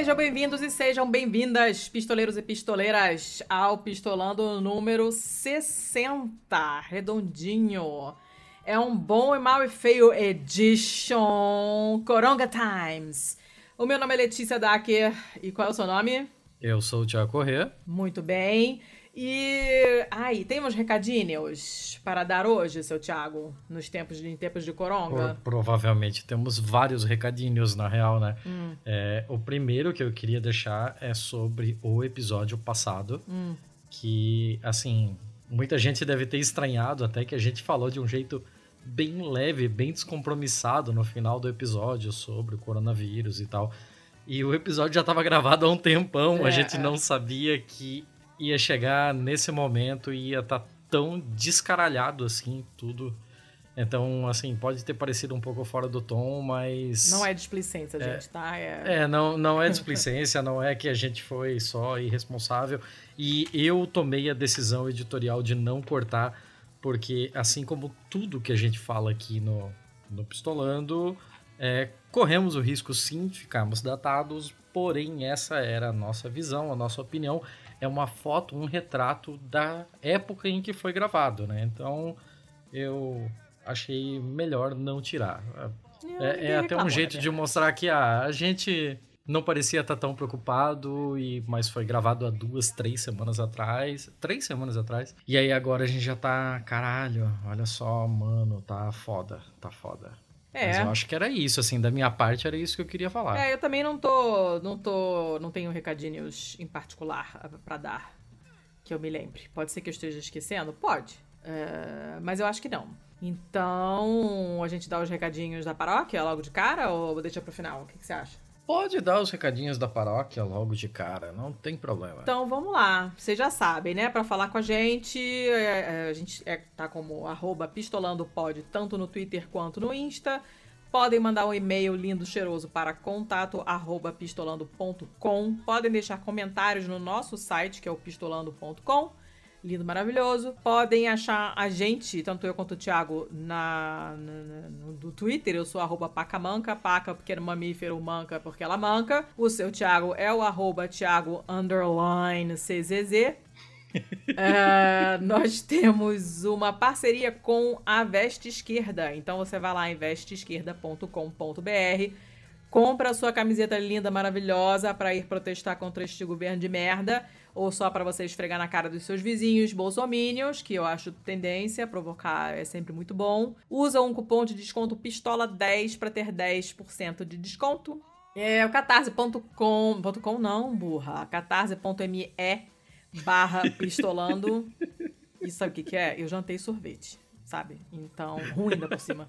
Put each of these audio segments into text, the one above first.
Sejam bem-vindos e sejam bem-vindas, pistoleiros e pistoleiras, ao Pistolando número 60, redondinho. É um bom e mal e feio edition Coronga Times. O meu nome é Letícia Dacker e qual é o seu nome? Eu sou o Tiago Corrêa. Muito bem. E aí, tem uns recadinhos para dar hoje, seu Thiago, nos tempos de, em tempos de coronga? Por, provavelmente temos vários recadinhos, na real, né? Hum. É, o primeiro que eu queria deixar é sobre o episódio passado, hum. que, assim, muita gente deve ter estranhado até que a gente falou de um jeito bem leve, bem descompromissado no final do episódio sobre o coronavírus e tal. E o episódio já estava gravado há um tempão, é, a gente não sabia que ia chegar nesse momento e ia estar tá tão descaralhado assim, tudo. Então, assim, pode ter parecido um pouco fora do tom, mas. Não é displicência, é, gente, tá? É, é não, não é displicência, não é que a gente foi só irresponsável. E eu tomei a decisão editorial de não cortar, porque, assim como tudo que a gente fala aqui no, no Pistolando, é, corremos o risco sim de ficarmos datados, porém, essa era a nossa visão, a nossa opinião é uma foto, um retrato da época em que foi gravado, né? Então eu achei melhor não tirar. É, é até um jeito né? de mostrar que ah, a gente não parecia estar tão preocupado, e mas foi gravado há duas, três semanas atrás. Três semanas atrás. E aí agora a gente já tá, caralho, olha só, mano, tá foda, tá foda. É. Mas eu acho que era isso, assim, da minha parte era isso que eu queria falar. É, eu também não tô, não tô, não tenho recadinhos em particular para dar que eu me lembre. Pode ser que eu esteja esquecendo? Pode. É, mas eu acho que não. Então, a gente dá os recadinhos da paróquia logo de cara ou deixa pro final? O que, que você acha? Pode dar os recadinhos da paróquia logo de cara, não tem problema. Então vamos lá, vocês já sabem, né? Para falar com a gente, é, é, a gente é, tá como arroba pistolandopod, tanto no Twitter quanto no Insta. Podem mandar um e-mail lindo, cheiroso para contato arroba pistolando.com. Podem deixar comentários no nosso site, que é o pistolando.com lindo, maravilhoso. Podem achar a gente, tanto eu quanto o Thiago, na, na, no, no Twitter. Eu sou arroba pacamanca, paca porque é mamífero, manca porque ela manca. O seu Thiago é o arroba Thiago underline CZZ. é, nós temos uma parceria com a Veste Esquerda. Então você vai lá em vesteesquerda.com.br, compra a sua camiseta linda, maravilhosa para ir protestar contra este governo de merda ou só para você esfregar na cara dos seus vizinhos bolsominions, que eu acho tendência, provocar é sempre muito bom. Usa um cupom de desconto pistola10 para ter 10% de desconto. É o catarse.com, .com não, burra, catarse.me barra pistolando. Isso sabe o que, que é? Eu jantei sorvete, sabe? Então, ruim ainda por cima.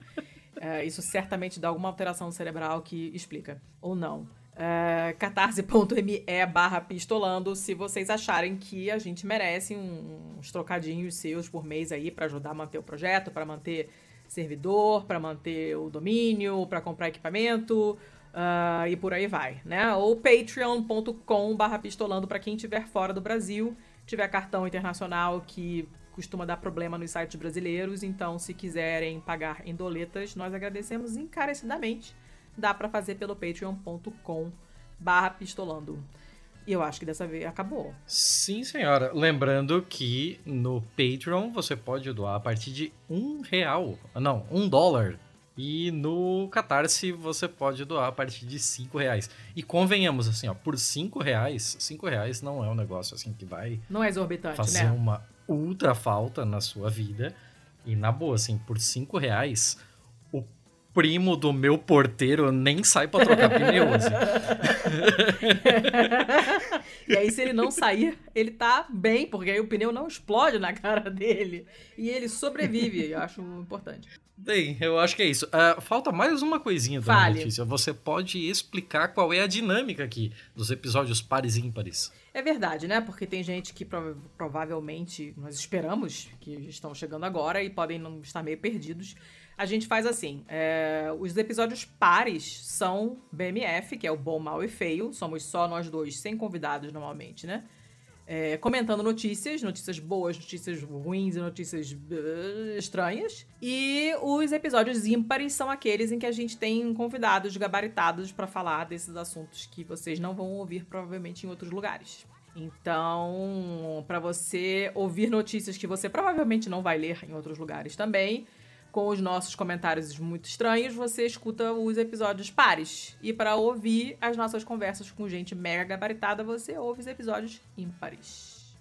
É, isso certamente dá alguma alteração cerebral que explica, ou não uh, catarse.me barra pistolando se vocês acharem que a gente merece uns trocadinhos seus por mês aí para ajudar a manter o projeto, para manter servidor, para manter o domínio, para comprar equipamento uh, e por aí vai, né? Ou patreon.com barra pistolando para quem estiver fora do Brasil, tiver cartão internacional que costuma dar problema nos sites brasileiros, então se quiserem pagar em doletas, nós agradecemos encarecidamente dá para fazer pelo patreon.com barra pistolando. E eu acho que dessa vez acabou. Sim, senhora. Lembrando que no Patreon você pode doar a partir de um real. Não, um dólar. E no Catarse você pode doar a partir de cinco reais. E convenhamos, assim, ó, por cinco reais, cinco reais não é um negócio assim que vai... Não é exorbitante, fazer né? uma ultra falta na sua vida. E na boa, assim, por cinco reais primo do meu porteiro nem sai para trocar pneu. Assim. e aí, se ele não sair, ele tá bem, porque aí o pneu não explode na cara dele. E ele sobrevive, eu acho importante. Bem, eu acho que é isso. Uh, falta mais uma coisinha da Fale. notícia. Você pode explicar qual é a dinâmica aqui dos episódios pares e ímpares. É verdade, né? Porque tem gente que prov provavelmente nós esperamos que estão chegando agora e podem não estar meio perdidos. A gente faz assim: é, os episódios pares são BMF, que é o bom, mal e feio. Somos só nós dois, sem convidados normalmente, né? é, comentando notícias, notícias boas, notícias ruins e notícias uh, estranhas. E os episódios ímpares são aqueles em que a gente tem convidados gabaritados para falar desses assuntos que vocês não vão ouvir provavelmente em outros lugares. Então, para você ouvir notícias que você provavelmente não vai ler em outros lugares também, com os nossos comentários muito estranhos, você escuta os episódios pares. E para ouvir as nossas conversas com gente mega gabaritada, você ouve os episódios ímpares.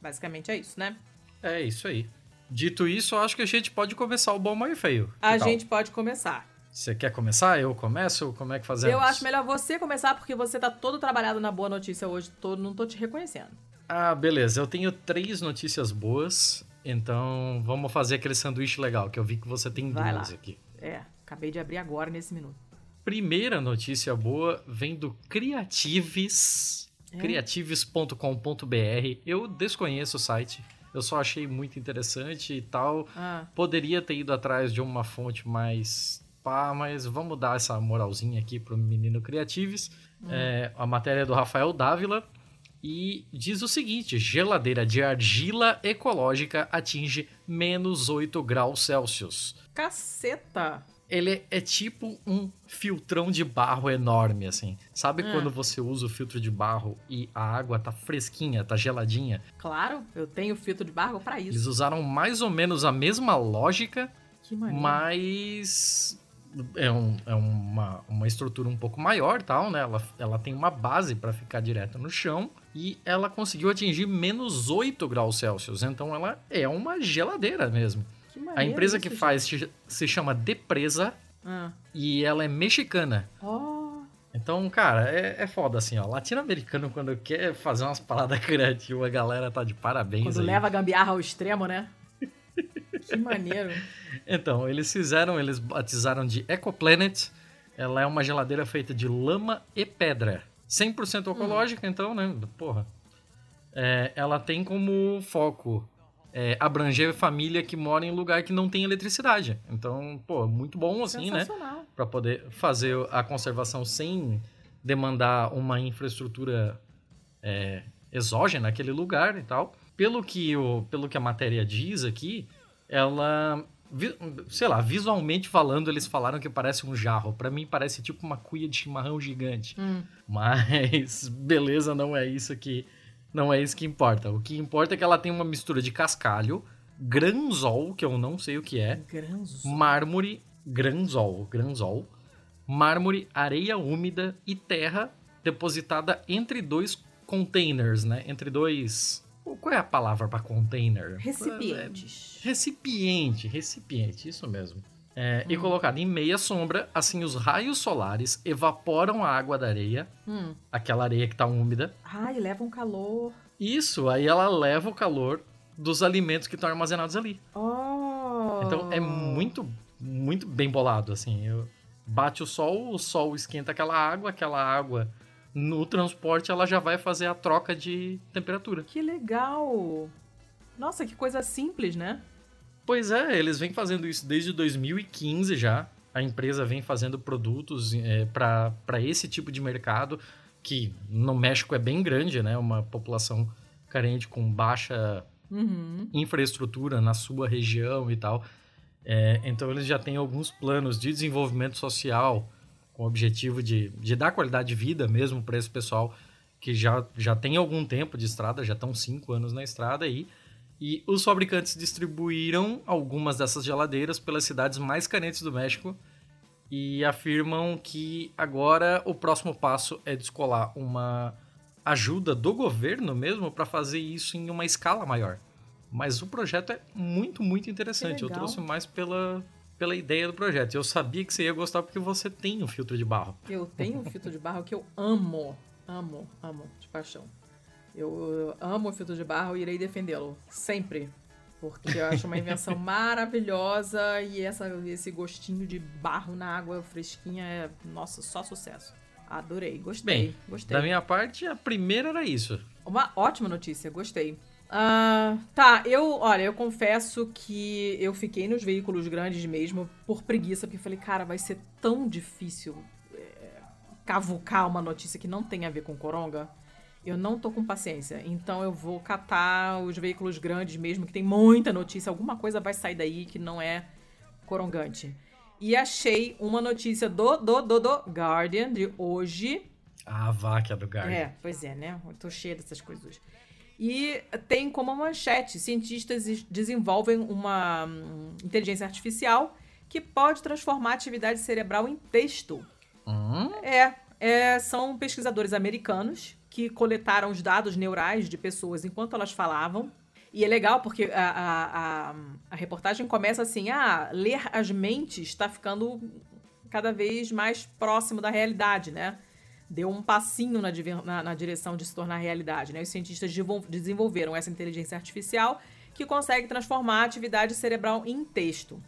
Basicamente é isso, né? É isso aí. Dito isso, acho que a gente pode começar o bom, mal e feio. A gente pode começar. Você quer começar? Eu começo? Como é que fazemos? Eu acho melhor você começar porque você tá todo trabalhado na boa notícia hoje, tô, não tô te reconhecendo. Ah, beleza. Eu tenho três notícias boas então, vamos fazer aquele sanduíche legal, que eu vi que você tem Vai duas lá. aqui. É, acabei de abrir agora nesse minuto. Primeira notícia boa vem do Creatives, é. creatives.com.br. Eu desconheço o site, eu só achei muito interessante e tal. Ah. Poderia ter ido atrás de uma fonte mais pá, mas vamos dar essa moralzinha aqui pro menino Creatives. Hum. É, a matéria é do Rafael Dávila e diz o seguinte: geladeira de argila ecológica atinge menos 8 graus Celsius. Caceta! Ele é tipo um filtrão de barro enorme, assim. Sabe é. quando você usa o filtro de barro e a água tá fresquinha, tá geladinha? Claro, eu tenho filtro de barro para isso. Eles usaram mais ou menos a mesma lógica, mas é, um, é uma, uma estrutura um pouco maior, tal, né? Ela, ela tem uma base para ficar direto no chão e ela conseguiu atingir menos 8 graus Celsius. Então ela é uma geladeira mesmo. a empresa que faz se chama Depresa ah. e ela é mexicana. Oh. Então, cara, é, é foda assim, ó. Latino-americano, quando quer fazer umas paradas criativas, a galera tá de parabéns. Quando aí. leva a gambiarra ao extremo, né? que maneiro. Então, eles fizeram, eles batizaram de EcoPlanet. Ela é uma geladeira feita de lama e pedra. 100% hum. ecológica, hum. então, né? Porra. É, ela tem como foco é, abranger família que mora em lugar que não tem eletricidade. Então, pô, muito bom assim, né? Para poder fazer a conservação sem demandar uma infraestrutura é, exógena naquele lugar e tal. Pelo que, o, pelo que a matéria diz aqui, ela sei lá, visualmente falando, eles falaram que parece um jarro. Para mim parece tipo uma cuia de chimarrão gigante. Hum. Mas beleza, não é isso que não é isso que importa. O que importa é que ela tem uma mistura de cascalho, granzol, que eu não sei o que é, granzol. mármore, granzol, granzol, mármore, areia úmida e terra depositada entre dois containers, né? Entre dois qual é a palavra para container? Recipientes. É, recipiente, recipiente, isso mesmo. É, hum. E colocado em meia sombra, assim os raios solares evaporam a água da areia, hum. aquela areia que está úmida. Ah, e leva um calor. Isso, aí ela leva o calor dos alimentos que estão armazenados ali. Oh. Então é muito, muito bem bolado, assim. Eu, bate o sol, o sol esquenta aquela água, aquela água no transporte ela já vai fazer a troca de temperatura. Que legal! Nossa, que coisa simples, né? Pois é, eles vêm fazendo isso desde 2015 já. A empresa vem fazendo produtos é, para esse tipo de mercado, que no México é bem grande, né? Uma população carente com baixa uhum. infraestrutura na sua região e tal. É, então eles já têm alguns planos de desenvolvimento social com o objetivo de, de dar qualidade de vida mesmo para esse pessoal que já, já tem algum tempo de estrada, já estão cinco anos na estrada aí. E os fabricantes distribuíram algumas dessas geladeiras pelas cidades mais carentes do México e afirmam que agora o próximo passo é descolar uma ajuda do governo mesmo para fazer isso em uma escala maior. Mas o projeto é muito, muito interessante. Eu trouxe mais pela, pela ideia do projeto. Eu sabia que você ia gostar porque você tem um filtro de barro. Eu tenho um filtro de barro que eu amo, amo, amo, de paixão. Eu amo o filtro de barro e irei defendê-lo, sempre. Porque eu acho uma invenção maravilhosa e essa, esse gostinho de barro na água fresquinha é, nossa, só sucesso. Adorei, gostei. Bem, gostei. da minha parte, a primeira era isso. Uma ótima notícia, gostei. Uh, tá, eu, olha, eu confesso que eu fiquei nos veículos grandes mesmo por preguiça, porque falei, cara, vai ser tão difícil é, cavucar uma notícia que não tem a ver com coronga. Eu não tô com paciência. Então eu vou catar os veículos grandes mesmo, que tem muita notícia. Alguma coisa vai sair daí que não é corongante. E achei uma notícia do, do, do, do Guardian de hoje. A vaca do Guardian. É, pois é, né? Eu tô cheia dessas coisas hoje. E tem como manchete: cientistas desenvolvem uma hum, inteligência artificial que pode transformar a atividade cerebral em texto. Hum? É, é, são pesquisadores americanos que coletaram os dados neurais de pessoas enquanto elas falavam. E é legal porque a, a, a, a reportagem começa assim: ah, ler as mentes está ficando cada vez mais próximo da realidade, né? Deu um passinho na, na, na direção de se tornar realidade, né? Os cientistas desenvolveram essa inteligência artificial que consegue transformar a atividade cerebral em texto.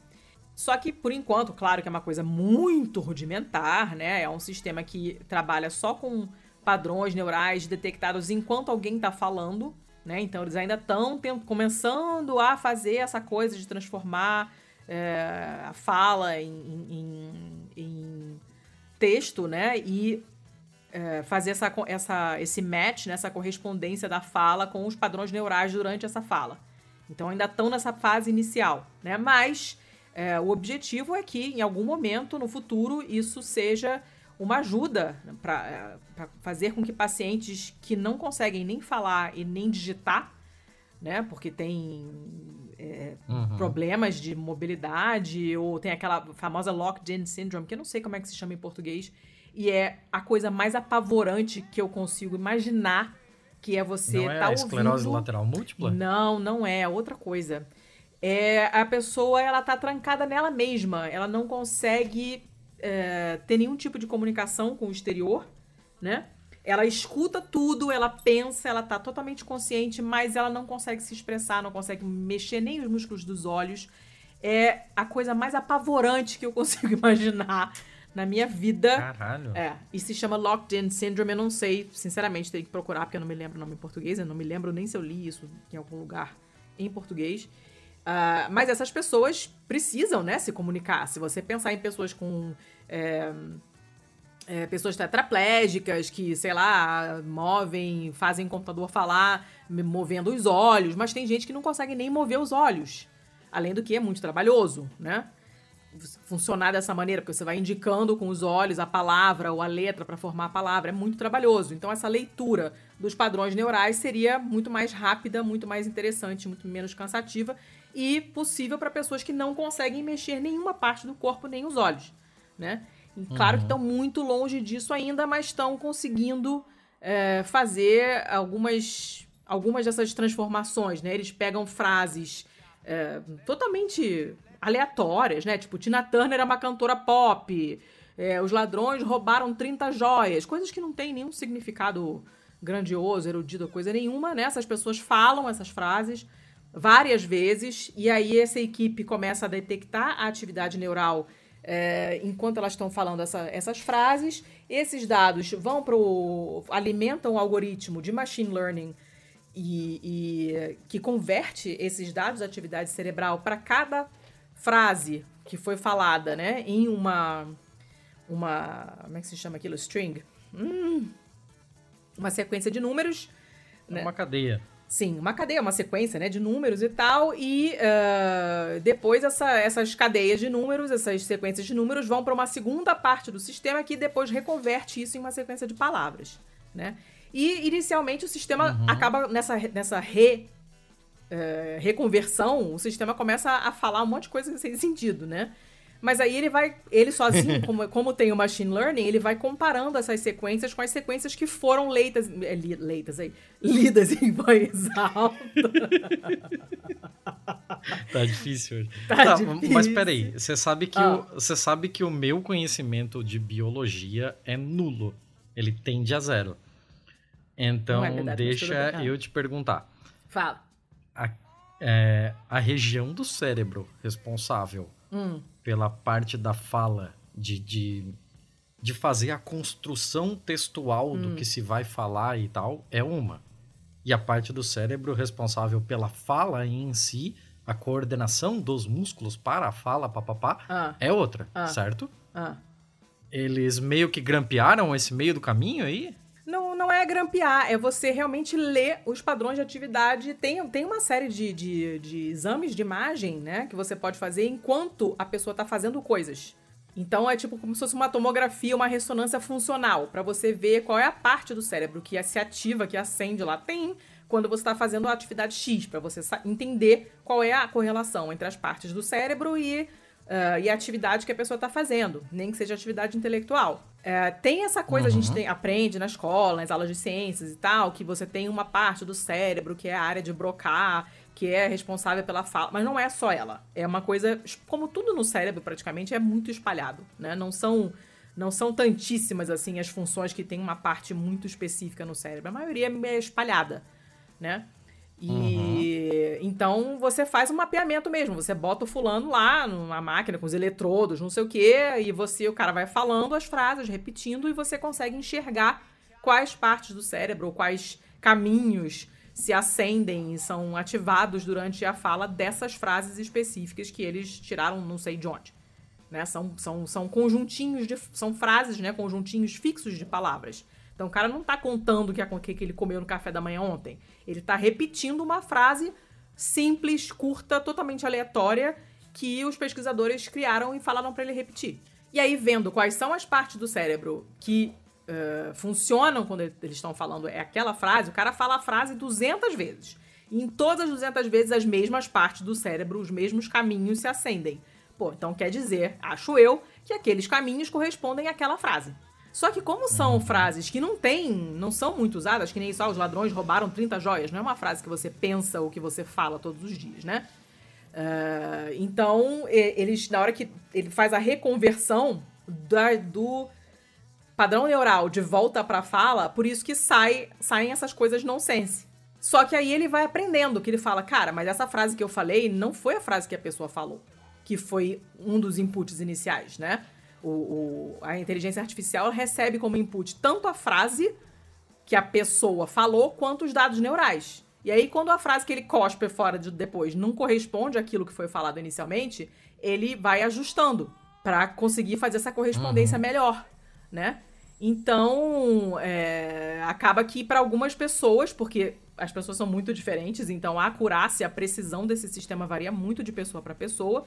Só que, por enquanto, claro que é uma coisa muito rudimentar, né? É um sistema que trabalha só com padrões neurais detectados enquanto alguém está falando, né? Então eles ainda estão começando a fazer essa coisa de transformar é, a fala em, em, em, texto, né? E é, fazer essa, essa, esse match, né? essa correspondência da fala com os padrões neurais durante essa fala. Então ainda estão nessa fase inicial, né? Mas é, o objetivo é que em algum momento no futuro isso seja uma ajuda para fazer com que pacientes que não conseguem nem falar e nem digitar, né? Porque tem é, uhum. problemas de mobilidade ou tem aquela famosa locked-in syndrome, que eu não sei como é que se chama em português, e é a coisa mais apavorante que eu consigo imaginar que é você não é tá a esclerose ouvindo... lateral múltipla? Não, não é, é outra coisa. É a pessoa ela tá trancada nela mesma, ela não consegue é, ter nenhum tipo de comunicação com o exterior, né? Ela escuta tudo, ela pensa, ela tá totalmente consciente, mas ela não consegue se expressar, não consegue mexer nem os músculos dos olhos. É a coisa mais apavorante que eu consigo imaginar na minha vida. Caralho. É. E se chama Locked In Syndrome. Eu não sei, sinceramente, teria que procurar, porque eu não me lembro o nome em português. Eu não me lembro nem se eu li isso em algum lugar em português. Uh, mas essas pessoas precisam, né, se comunicar. Se você pensar em pessoas com. É, é, pessoas tetraplégicas que, sei lá, movem, fazem o computador falar movendo os olhos, mas tem gente que não consegue nem mover os olhos. Além do que é muito trabalhoso, né? Funcionar dessa maneira, porque você vai indicando com os olhos a palavra ou a letra para formar a palavra, é muito trabalhoso. Então, essa leitura dos padrões neurais seria muito mais rápida, muito mais interessante, muito menos cansativa e possível para pessoas que não conseguem mexer nenhuma parte do corpo, nem os olhos, né? E claro uhum. que estão muito longe disso ainda, mas estão conseguindo é, fazer algumas, algumas dessas transformações, né? Eles pegam frases é, totalmente aleatórias, né? Tipo, Tina Turner é uma cantora pop, é, os ladrões roubaram 30 joias, coisas que não têm nenhum significado grandioso, erudito, coisa nenhuma, né? Essas pessoas falam essas frases várias vezes, e aí essa equipe começa a detectar a atividade neural é, enquanto elas estão falando essa, essas frases. Esses dados vão para alimentam o algoritmo de machine learning e, e que converte esses dados da atividade cerebral para cada frase que foi falada, né, em uma uma como é que se chama aquilo, string, hum, uma sequência de números, é né? uma cadeia. Sim, uma cadeia, uma sequência né, de números e tal, e uh, depois essa, essas cadeias de números, essas sequências de números vão para uma segunda parte do sistema que depois reconverte isso em uma sequência de palavras, né? E inicialmente o sistema uhum. acaba nessa, nessa re, uh, reconversão, o sistema começa a falar um monte de coisa sem sentido, né? Mas aí ele vai, ele sozinho, como, como tem o machine learning, ele vai comparando essas sequências com as sequências que foram leitas, é, li, leitas aí, lidas em voz alta. tá difícil hoje. Tá, tá difícil. Mas peraí, você sabe que ah. o, você sabe que o meu conhecimento de biologia é nulo. Ele tende a zero. Então, é verdade, deixa eu te perguntar. Fala. A é, a região do cérebro responsável Hum. pela parte da fala, de, de, de fazer a construção textual do que se vai falar e tal, é uma. E a parte do cérebro responsável pela fala em si, a coordenação dos músculos para a fala, papapá, Ah, é outra, Ah. certo? ah. Eles meio que grampearam esse meio do caminho aí? Não, é grampear, é você realmente ler os padrões de atividade. Tem, tem uma série de, de, de exames de imagem, né, que você pode fazer enquanto a pessoa tá fazendo coisas. Então é tipo como se fosse uma tomografia, uma ressonância funcional, pra você ver qual é a parte do cérebro que se ativa, que acende lá. Tem quando você está fazendo a atividade X, pra você entender qual é a correlação entre as partes do cérebro e ah, e a atividade que a pessoa está fazendo, nem que seja atividade intelectual. É, tem essa coisa, a gente Uhum. tem- aprende na escola, nas aulas de ciências e tal, que você tem uma parte do cérebro que é a área de Broca, que é responsável pela fala, mas não é só ela. É uma coisa, como tudo no cérebro praticamente, é muito espalhado, né? Não são não são tantíssimas assim as funções que tem uma parte muito específica no cérebro. A maioria é espalhada, né? E então você faz um mapeamento mesmo. Você bota o fulano lá numa máquina com os eletrodos, não sei o quê, e você, o cara vai falando as frases, repetindo, e você consegue enxergar quais partes do cérebro, ou quais caminhos se acendem e são ativados durante a fala dessas frases específicas que eles tiraram não sei de onde. Né? São, são, são conjuntinhos de. São frases, né? Conjuntinhos fixos de palavras. Então o cara não tá contando o que, que ele comeu no café da manhã ontem. Ele tá repetindo uma frase simples, curta, totalmente aleatória, que os pesquisadores criaram e falaram para ele repetir. E aí, vendo quais são as partes do cérebro que eh, funcionam quando eles estão falando é aquela frase, o cara fala a frase 200 vezes. E em todas as 200 vezes, as mesmas partes do cérebro, os mesmos caminhos se acendem. Pô, então quer dizer, acho eu, que aqueles caminhos correspondem àquela frase. Só que como são frases que não tem, não são muito usadas, que nem só os ladrões roubaram 30 joias, não é uma frase que você pensa ou que você fala todos os dias, né? Ah, então, eles, na hora que ele faz a reconversão da- do padrão neural de volta pra fala, por isso que sai, saem essas coisas nonsense. Só que aí ele vai aprendendo, que ele fala, cara, mas essa frase que eu falei não foi a frase que a pessoa falou, que foi um dos inputs iniciais, né? O, o- a inteligência artificial recebe como input tanto a frase que a pessoa falou, quanto os dados neurais. E aí, quando a frase que ele cospe fora de depois não corresponde àquilo que foi falado inicialmente, ele vai ajustando pra conseguir fazer essa correspondência melhor, né? Então, é, acaba que para algumas pessoas, porque as pessoas são muito diferentes, então a acurácia, a precisão desse sistema varia muito de pessoa para pessoa.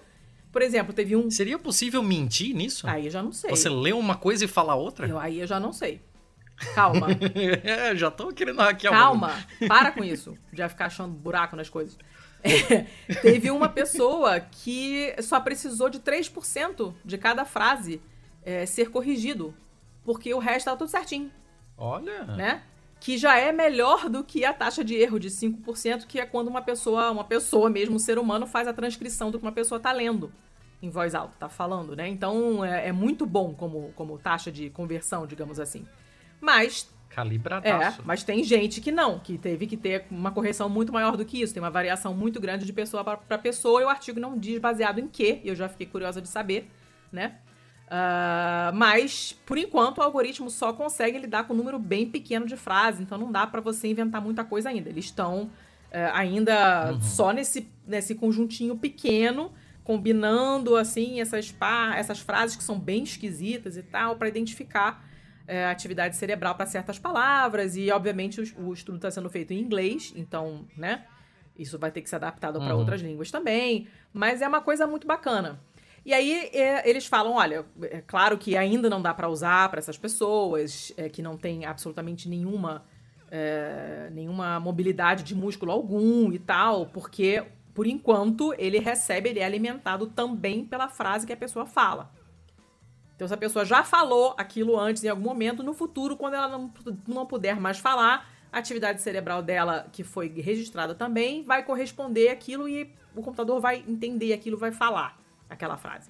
Por exemplo, teve um. Seria possível mentir nisso? Aí eu já não sei. Você lê uma coisa e fala outra? Eu- aí eu já não sei. Calma. É, já tô querendo hackear Calma, para com isso. Já ficar achando buraco nas coisas. É, teve uma pessoa que só precisou de 3% de cada frase é, ser corrigido. Porque o resto estava tudo certinho, Olha. né? Que já é melhor do que a taxa de erro de 5%, que é quando uma pessoa, uma pessoa mesmo, um ser humano, faz a transcrição do que uma pessoa tá lendo em voz alta, tá falando, né? Então é, é muito bom como, como taxa de conversão, digamos assim. Mas é, Calibradaço. mas tem gente que não, que teve que ter uma correção muito maior do que isso. Tem uma variação muito grande de pessoa para pessoa e o artigo não diz baseado em quê. E eu já fiquei curiosa de saber, né? Ah, mas, por enquanto, o algoritmo só consegue lidar com um número bem pequeno de frases, então não dá para você inventar muita coisa ainda. Eles estão eh, ainda só nesse, nesse conjuntinho pequeno, combinando assim essas, par, essas frases que são bem esquisitas e tal, para identificar é, atividade cerebral para certas palavras e obviamente o, o estudo está sendo feito em inglês, então, né? Isso vai ter que ser adaptado para Uhum. outras línguas também, mas é uma coisa muito bacana. E aí é, eles falam, olha, é claro que ainda não dá para usar para essas pessoas é, que não têm absolutamente nenhuma é, nenhuma mobilidade de músculo algum e tal, porque por enquanto ele recebe, ele é alimentado também pela frase que a pessoa fala. Então, se a pessoa já falou aquilo antes, em algum momento, no futuro, quando ela não, não puder mais falar, a atividade cerebral dela, que foi registrada também, vai corresponder aquilo e o computador vai entender aquilo, vai falar aquela frase.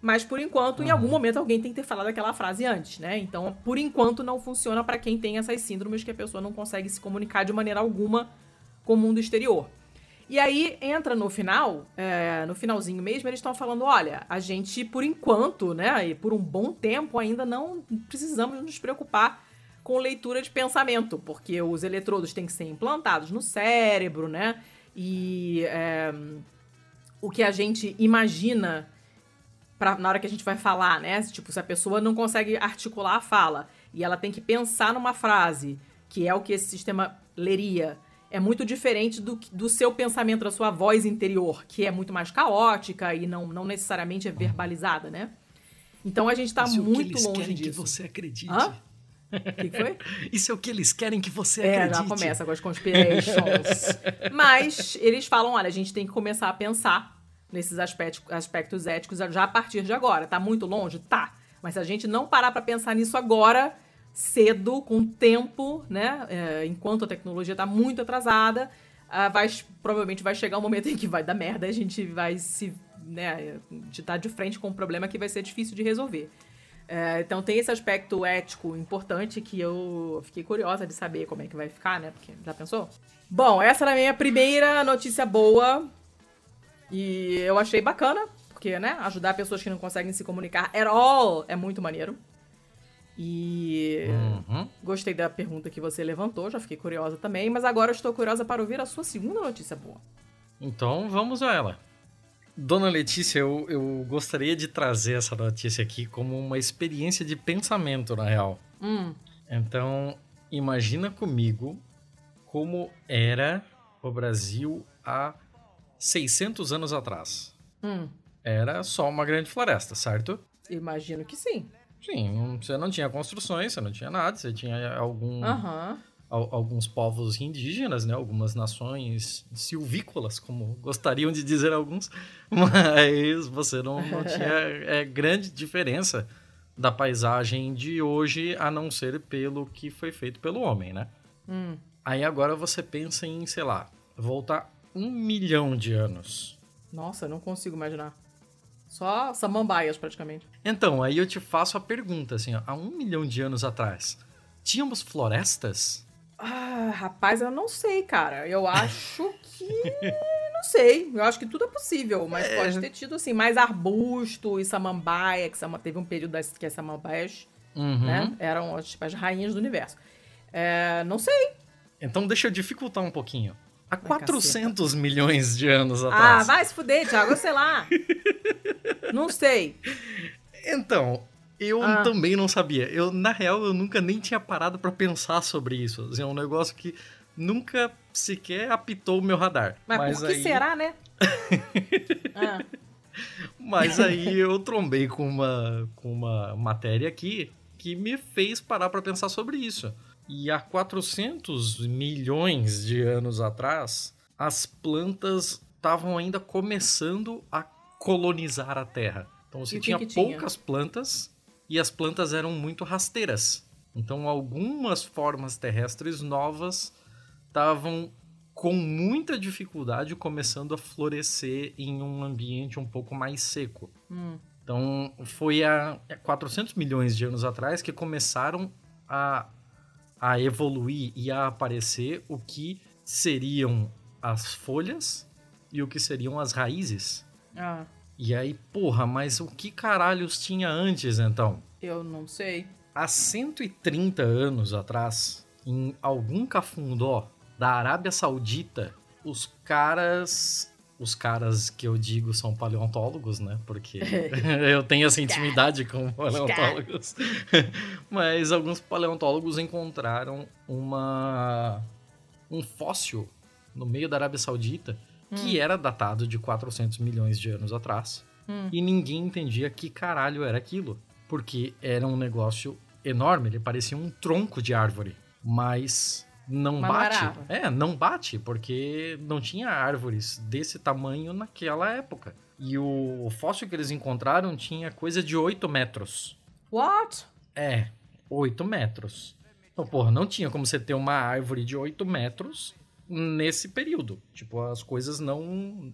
Mas, por enquanto, em algum momento, alguém tem que ter falado aquela frase antes, né? Então, por enquanto, não funciona para quem tem essas síndromes que a pessoa não consegue se comunicar de maneira alguma com o mundo exterior. E aí entra no final, é, no finalzinho mesmo, eles estão falando: olha, a gente, por enquanto, né, e por um bom tempo, ainda não precisamos nos preocupar com leitura de pensamento, porque os eletrodos têm que ser implantados no cérebro, né? E é, o que a gente imagina pra, na hora que a gente vai falar, né? Tipo, se a pessoa não consegue articular a fala e ela tem que pensar numa frase, que é o que esse sistema leria é muito diferente do, do seu pensamento, da sua voz interior, que é muito mais caótica e não, não necessariamente é verbalizada, né? Então a gente está muito longe disso. Isso é o que eles querem que você acredite. Hã? Que, foi? Isso é o que eles querem que você é, acredite. É, já começa com as conspirations. Mas eles falam, olha, a gente tem que começar a pensar nesses aspectos, aspectos éticos já a partir de agora. Tá muito longe? Tá. Mas se a gente não parar para pensar nisso agora, cedo, com tempo, né? É, enquanto a tecnologia está muito atrasada, uh, vai, provavelmente vai chegar um momento em que vai dar merda, a gente vai se, né, de estar tá de frente com um problema que vai ser difícil de resolver. É, então tem esse aspecto ético importante que eu fiquei curiosa de saber como é que vai ficar, né? Porque já pensou? Bom, essa era a minha primeira notícia boa e eu achei bacana, porque, né, ajudar pessoas que não conseguem se comunicar at all é muito maneiro. E uhum. gostei da pergunta que você levantou, já fiquei curiosa também, mas agora estou curiosa para ouvir a sua segunda notícia boa. Então vamos a ela. Dona Letícia, eu, eu gostaria de trazer essa notícia aqui como uma experiência de pensamento, na real. Hum. Então, imagina comigo como era o Brasil há 600 anos atrás. Hum. Era só uma grande floresta, certo? Imagino que sim. Sim, você não tinha construções, você não tinha nada, você tinha algum, uhum. alguns povos indígenas, né? Algumas nações silvícolas, como gostariam de dizer alguns, mas você não, não tinha é, grande diferença da paisagem de hoje, a não ser pelo que foi feito pelo homem, né? Hum. Aí agora você pensa em, sei lá, voltar um milhão de anos. Nossa, não consigo imaginar. Só samambaias, praticamente. Então, aí eu te faço a pergunta, assim, ó, há um milhão de anos atrás, tínhamos florestas? Ah, rapaz, eu não sei, cara. Eu acho que. não sei. Eu acho que tudo é possível, mas é. pode ter tido, assim, mais arbusto e samambaia, que teve um período das, que as samambaias uhum. né, eram tipo, as rainhas do universo. É, não sei. Então deixa eu dificultar um pouquinho. Há 400 caceta. milhões de anos ah, atrás. Ah, vai se fuder, Thiago, sei lá. não sei. Então, eu ah. também não sabia. Eu, na real, eu nunca nem tinha parado para pensar sobre isso. Assim, é um negócio que nunca sequer apitou o meu radar. Mas, Mas por que aí... será, né? ah. Mas aí eu trombei com uma, com uma matéria aqui que me fez parar para pensar sobre isso. E há 400 milhões de anos atrás, as plantas estavam ainda começando a colonizar a Terra. Então você tinha poucas tinha? plantas e as plantas eram muito rasteiras. Então algumas formas terrestres novas estavam com muita dificuldade começando a florescer em um ambiente um pouco mais seco. Hum. Então foi há 400 milhões de anos atrás que começaram a a evoluir e a aparecer o que seriam as folhas e o que seriam as raízes. Ah. E aí, porra, mas o que caralhos tinha antes então? Eu não sei. Há 130 anos atrás, em algum cafundó da Arábia Saudita, os caras os caras que eu digo são paleontólogos, né? Porque eu tenho essa intimidade com paleontólogos. Mas alguns paleontólogos encontraram uma um fóssil no meio da Arábia Saudita hum. que era datado de 400 milhões de anos atrás. Hum. E ninguém entendia que caralho era aquilo, porque era um negócio enorme, ele parecia um tronco de árvore, mas não bate. É, não bate, porque não tinha árvores desse tamanho naquela época. E o fóssil que eles encontraram tinha coisa de 8 metros. What? É, 8 metros. Então, porra, não tinha como você ter uma árvore de 8 metros nesse período. Tipo, as coisas não.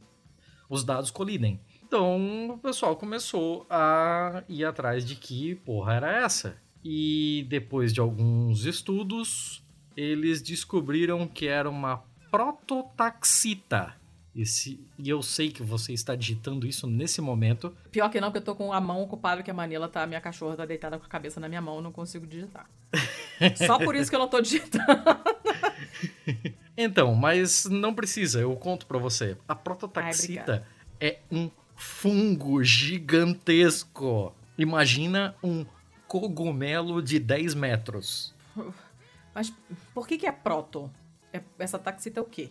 Os dados colidem. Então, o pessoal começou a ir atrás de que porra era essa. E depois de alguns estudos, eles descobriram que era uma prototaxita. E, se, e eu sei que você está digitando isso nesse momento. Pior que não, porque eu tô com a mão ocupada, que a Manila tá, minha cachorra tá deitada com a cabeça na minha mão, não consigo digitar. Só por isso que eu não tô digitando. então, mas não precisa, eu conto para você. A prototaxita Ai, é um fungo gigantesco. Imagina um cogumelo de 10 metros. Mas por que, que é proto? É, essa taxita é o quê?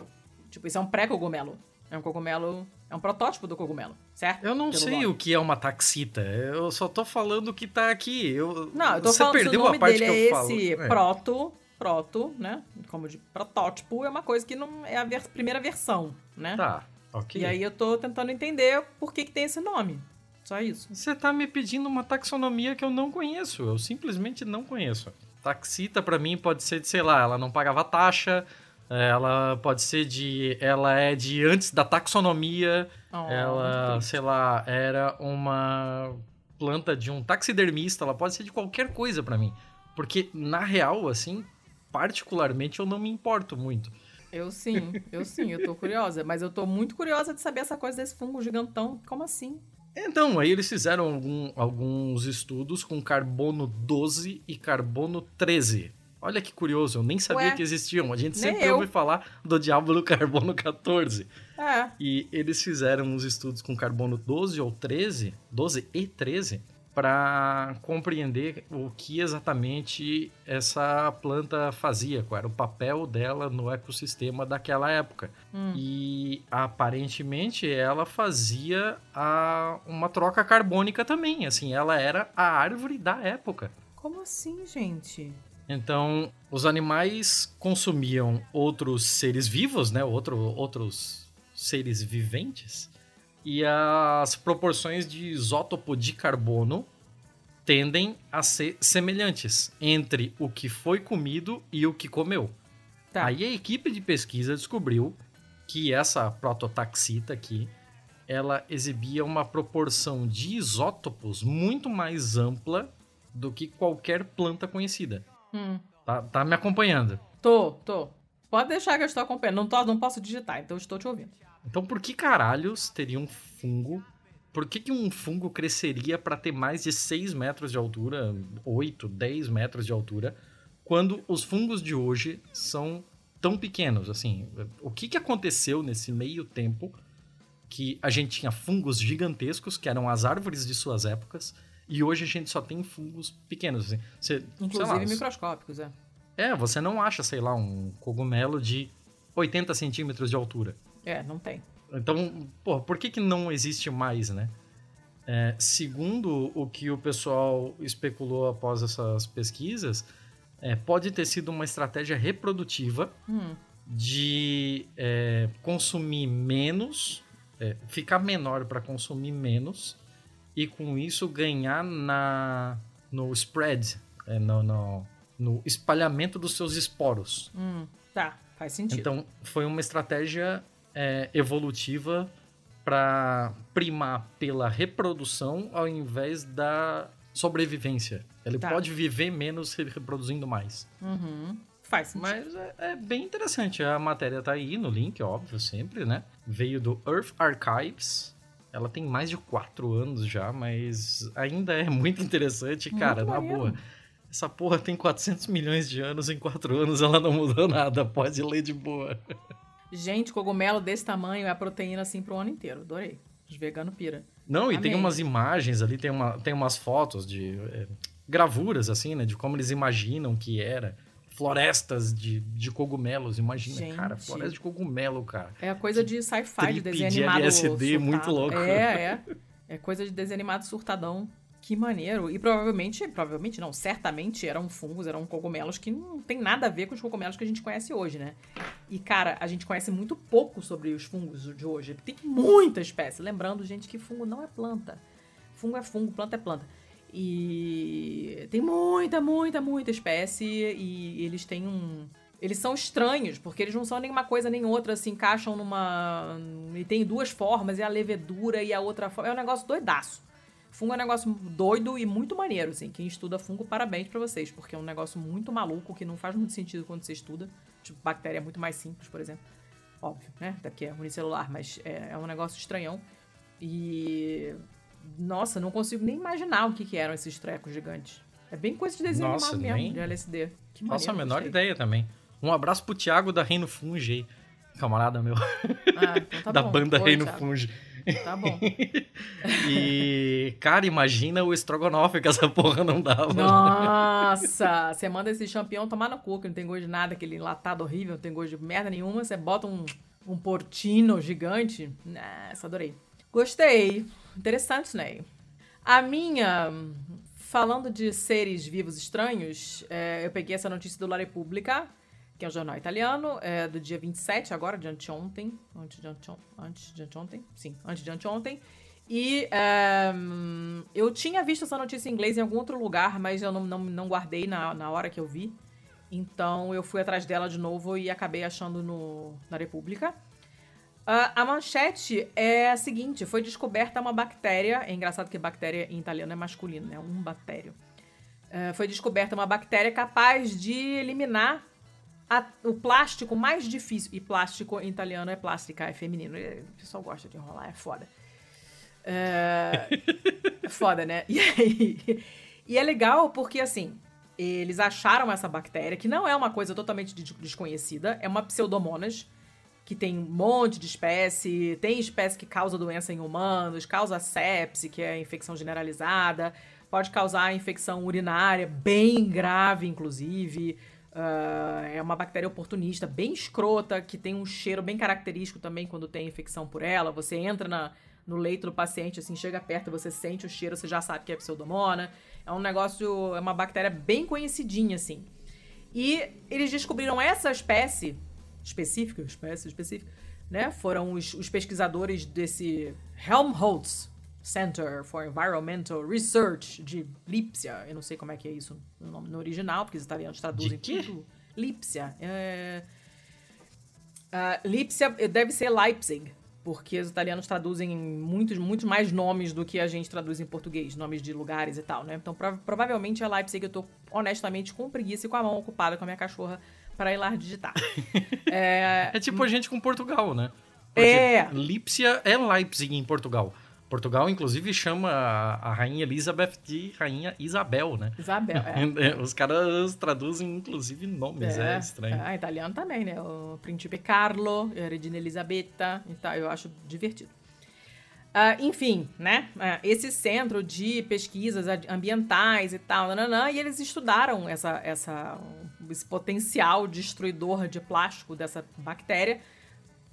Tipo, isso é um pré-cogumelo. É um cogumelo. É um protótipo do cogumelo, certo? Eu não Pelo sei nome. o que é uma taxita. Eu só tô falando o que tá aqui. Eu, não, eu tô você falando perdeu o nome a parte dele que é falo. esse é. proto, proto, né? Como de protótipo, é uma coisa que não é a primeira versão, né? Tá, ok. E aí eu tô tentando entender por que, que tem esse nome. Só isso. Você tá me pedindo uma taxonomia que eu não conheço. Eu simplesmente não conheço. Taxita, para mim, pode ser de, sei lá, ela não pagava taxa, ela pode ser de. Ela é de antes da taxonomia. Oh, ela, sei lá, era uma planta de um taxidermista. Ela pode ser de qualquer coisa para mim. Porque, na real, assim, particularmente, eu não me importo muito. Eu sim, eu sim, eu tô curiosa. Mas eu tô muito curiosa de saber essa coisa desse fungo gigantão. Como assim? Então, aí eles fizeram algum, alguns estudos com carbono 12 e carbono 13. Olha que curioso, eu nem sabia Ué, que existiam. A gente sempre eu. ouve falar do diabo do carbono 14. É. E eles fizeram uns estudos com carbono 12 ou 13, 12 e 13, para compreender o que exatamente essa planta fazia, qual era o papel dela no ecossistema daquela época. Hum. E aparentemente ela fazia a, uma troca carbônica também, assim, ela era a árvore da época. Como assim, gente? Então, os animais consumiam outros seres vivos, né? Outro, outros seres viventes. E as proporções de isótopo de carbono tendem a ser semelhantes entre o que foi comido e o que comeu. Tá. Aí a equipe de pesquisa descobriu que essa prototaxita aqui, ela exibia uma proporção de isótopos muito mais ampla do que qualquer planta conhecida. Hum. Tá, tá me acompanhando? Tô, tô. Pode deixar que eu estou acompanhando. Não, tô, não posso digitar, então estou te ouvindo. Então por que caralhos teria um fungo? Por que, que um fungo cresceria para ter mais de 6 metros de altura, 8, 10 metros de altura, quando os fungos de hoje são tão pequenos? Assim, o que, que aconteceu nesse meio tempo que a gente tinha fungos gigantescos, que eram as árvores de suas épocas, e hoje a gente só tem fungos pequenos. Assim. Você, Inclusive lá, microscópicos, é. É, você não acha, sei lá, um cogumelo de 80 centímetros de altura. É, não tem. Então, pô, por que, que não existe mais, né? É, segundo o que o pessoal especulou após essas pesquisas, é, pode ter sido uma estratégia reprodutiva hum. de é, consumir menos, é, ficar menor para consumir menos e com isso ganhar na no spread, é, no, no, no, espalhamento dos seus esporos. Hum, tá, faz sentido. Então foi uma estratégia é, evolutiva para primar pela reprodução ao invés da sobrevivência. Ele tá. pode viver menos reproduzindo mais. Uhum. Faz sentido. Mas é, é, bem interessante. A matéria tá aí no link, óbvio, sempre, né? Veio do Earth Archives. Ela tem mais de quatro anos já, mas ainda é muito interessante, cara, muito na boa. Essa porra tem 400 milhões de anos, em quatro anos ela não mudou nada, pode ler de boa. Gente, cogumelo desse tamanho é a proteína assim pro ano inteiro, adorei. Os veganos pira. Não, Amei. e tem umas imagens ali, tem, uma, tem umas fotos de é, gravuras, assim, né, de como eles imaginam que era florestas de, de cogumelos. Imagina, Gente. cara, floresta de cogumelo, cara. É a coisa de sci-fi, de desenho de animado. LSD, surtado. muito louco. É, é. É coisa de desenho animado surtadão. Que maneiro. E provavelmente, provavelmente não, certamente eram fungos, eram cogumelos que não tem nada a ver com os cogumelos que a gente conhece hoje, né? E, cara, a gente conhece muito pouco sobre os fungos de hoje. Tem muita espécie. Lembrando, gente, que fungo não é planta. Fungo é fungo, planta é planta. E tem muita, muita, muita espécie e eles têm um. Eles são estranhos, porque eles não são nenhuma coisa nem outra, se encaixam numa. E tem duas formas, e a levedura e a outra forma. É um negócio doidaço. Fungo é um negócio doido e muito maneiro, assim. Quem estuda fungo, parabéns para vocês, porque é um negócio muito maluco que não faz muito sentido quando você estuda. Tipo, bactéria é muito mais simples, por exemplo. óbvio, né? Daqui é unicelular, mas é, é um negócio estranhão. E. Nossa, não consigo nem imaginar o que, que eram esses trecos gigantes. É bem coisa de desenho Nossa, mesmo, nem- de LSD. Que Faço a menor gostei. ideia também. Um abraço pro Thiago da Reino Funge. Camarada meu, Ah, então tá da bom. banda Oi, Reino Thiago. Funge. Tá bom. E, cara, imagina o estrogonofe que essa porra não dava. Nossa! Você manda esse champião tomar no cu, que não tem gosto de nada, aquele enlatado horrível, não tem gosto de merda nenhuma. Você bota um, um portino gigante. Nossa, adorei. Gostei. Interessante, né? A minha. Falando de seres vivos estranhos, é, eu peguei essa notícia do La Repubblica, que é um jornal italiano, é, do dia 27, agora, de anteontem. Antes de anteontem? Antes de anteontem? Sim, antes de anteontem. E hum, eu tinha visto essa notícia em inglês em algum outro lugar, mas eu não, não, não guardei na, na hora que eu vi. Então eu fui atrás dela de novo e acabei achando no, na República. Ah, a manchete é a seguinte: foi descoberta uma bactéria. É engraçado que bactéria em italiano é masculino, né? Um bactério. Ah, foi descoberta uma bactéria capaz de eliminar a- o plástico mais difícil. E plástico em italiano é plástica, é feminino. E O pessoal gosta de enrolar, é foda. É, é foda, né? E, aí- e é legal porque, assim, eles acharam essa bactéria, que não é uma coisa totalmente des- desconhecida, é uma pseudomonas, que tem um monte de espécie, tem espécie que causa doença em humanos, causa sepse, que é infecção generalizada, pode causar infecção urinária, bem grave, inclusive. Ah, é uma bactéria oportunista, bem escrota, que tem um cheiro bem característico também quando tem infecção por ela. Você entra na- no leito do paciente, assim, chega perto, você sente o cheiro, você já sabe que é pseudomona. É um negócio, é uma bactéria bem conhecidinha, assim. E eles descobriram essa espécie específica, espécie específica, né? Foram os, os pesquisadores desse Helmholtz Center for Environmental Research de Lipsia. Eu não sei como é que é isso no, nome- no original, porque os italianos traduzem tudo. Lipsia. É... Ah, Lipsia deve ser Leipzig, porque os italianos traduzem muitos, muitos mais nomes do que a gente traduz em português, nomes de lugares e tal, né? Então, prova- provavelmente é Leipzig. Eu tô, honestamente, com preguiça e com a mão ocupada com a minha cachorra para ir lá digitar. é, É tipo a gente com Portugal, né? É. Lipsia é Leipzig em Portugal. Portugal, inclusive, chama a a rainha Elizabeth de rainha Isabel, né? Isabel, é. Os caras traduzem, inclusive, nomes, é, estranho. É, italiano também, né? O Príncipe Carlo, a Regina Elisabetta e tal. Eu acho divertido. Ah, enfim, né? Ah, esse centro de pesquisas ambientais e tal, nananã, e eles estudaram essa, essa, esse potencial destruidor de plástico dessa bactéria.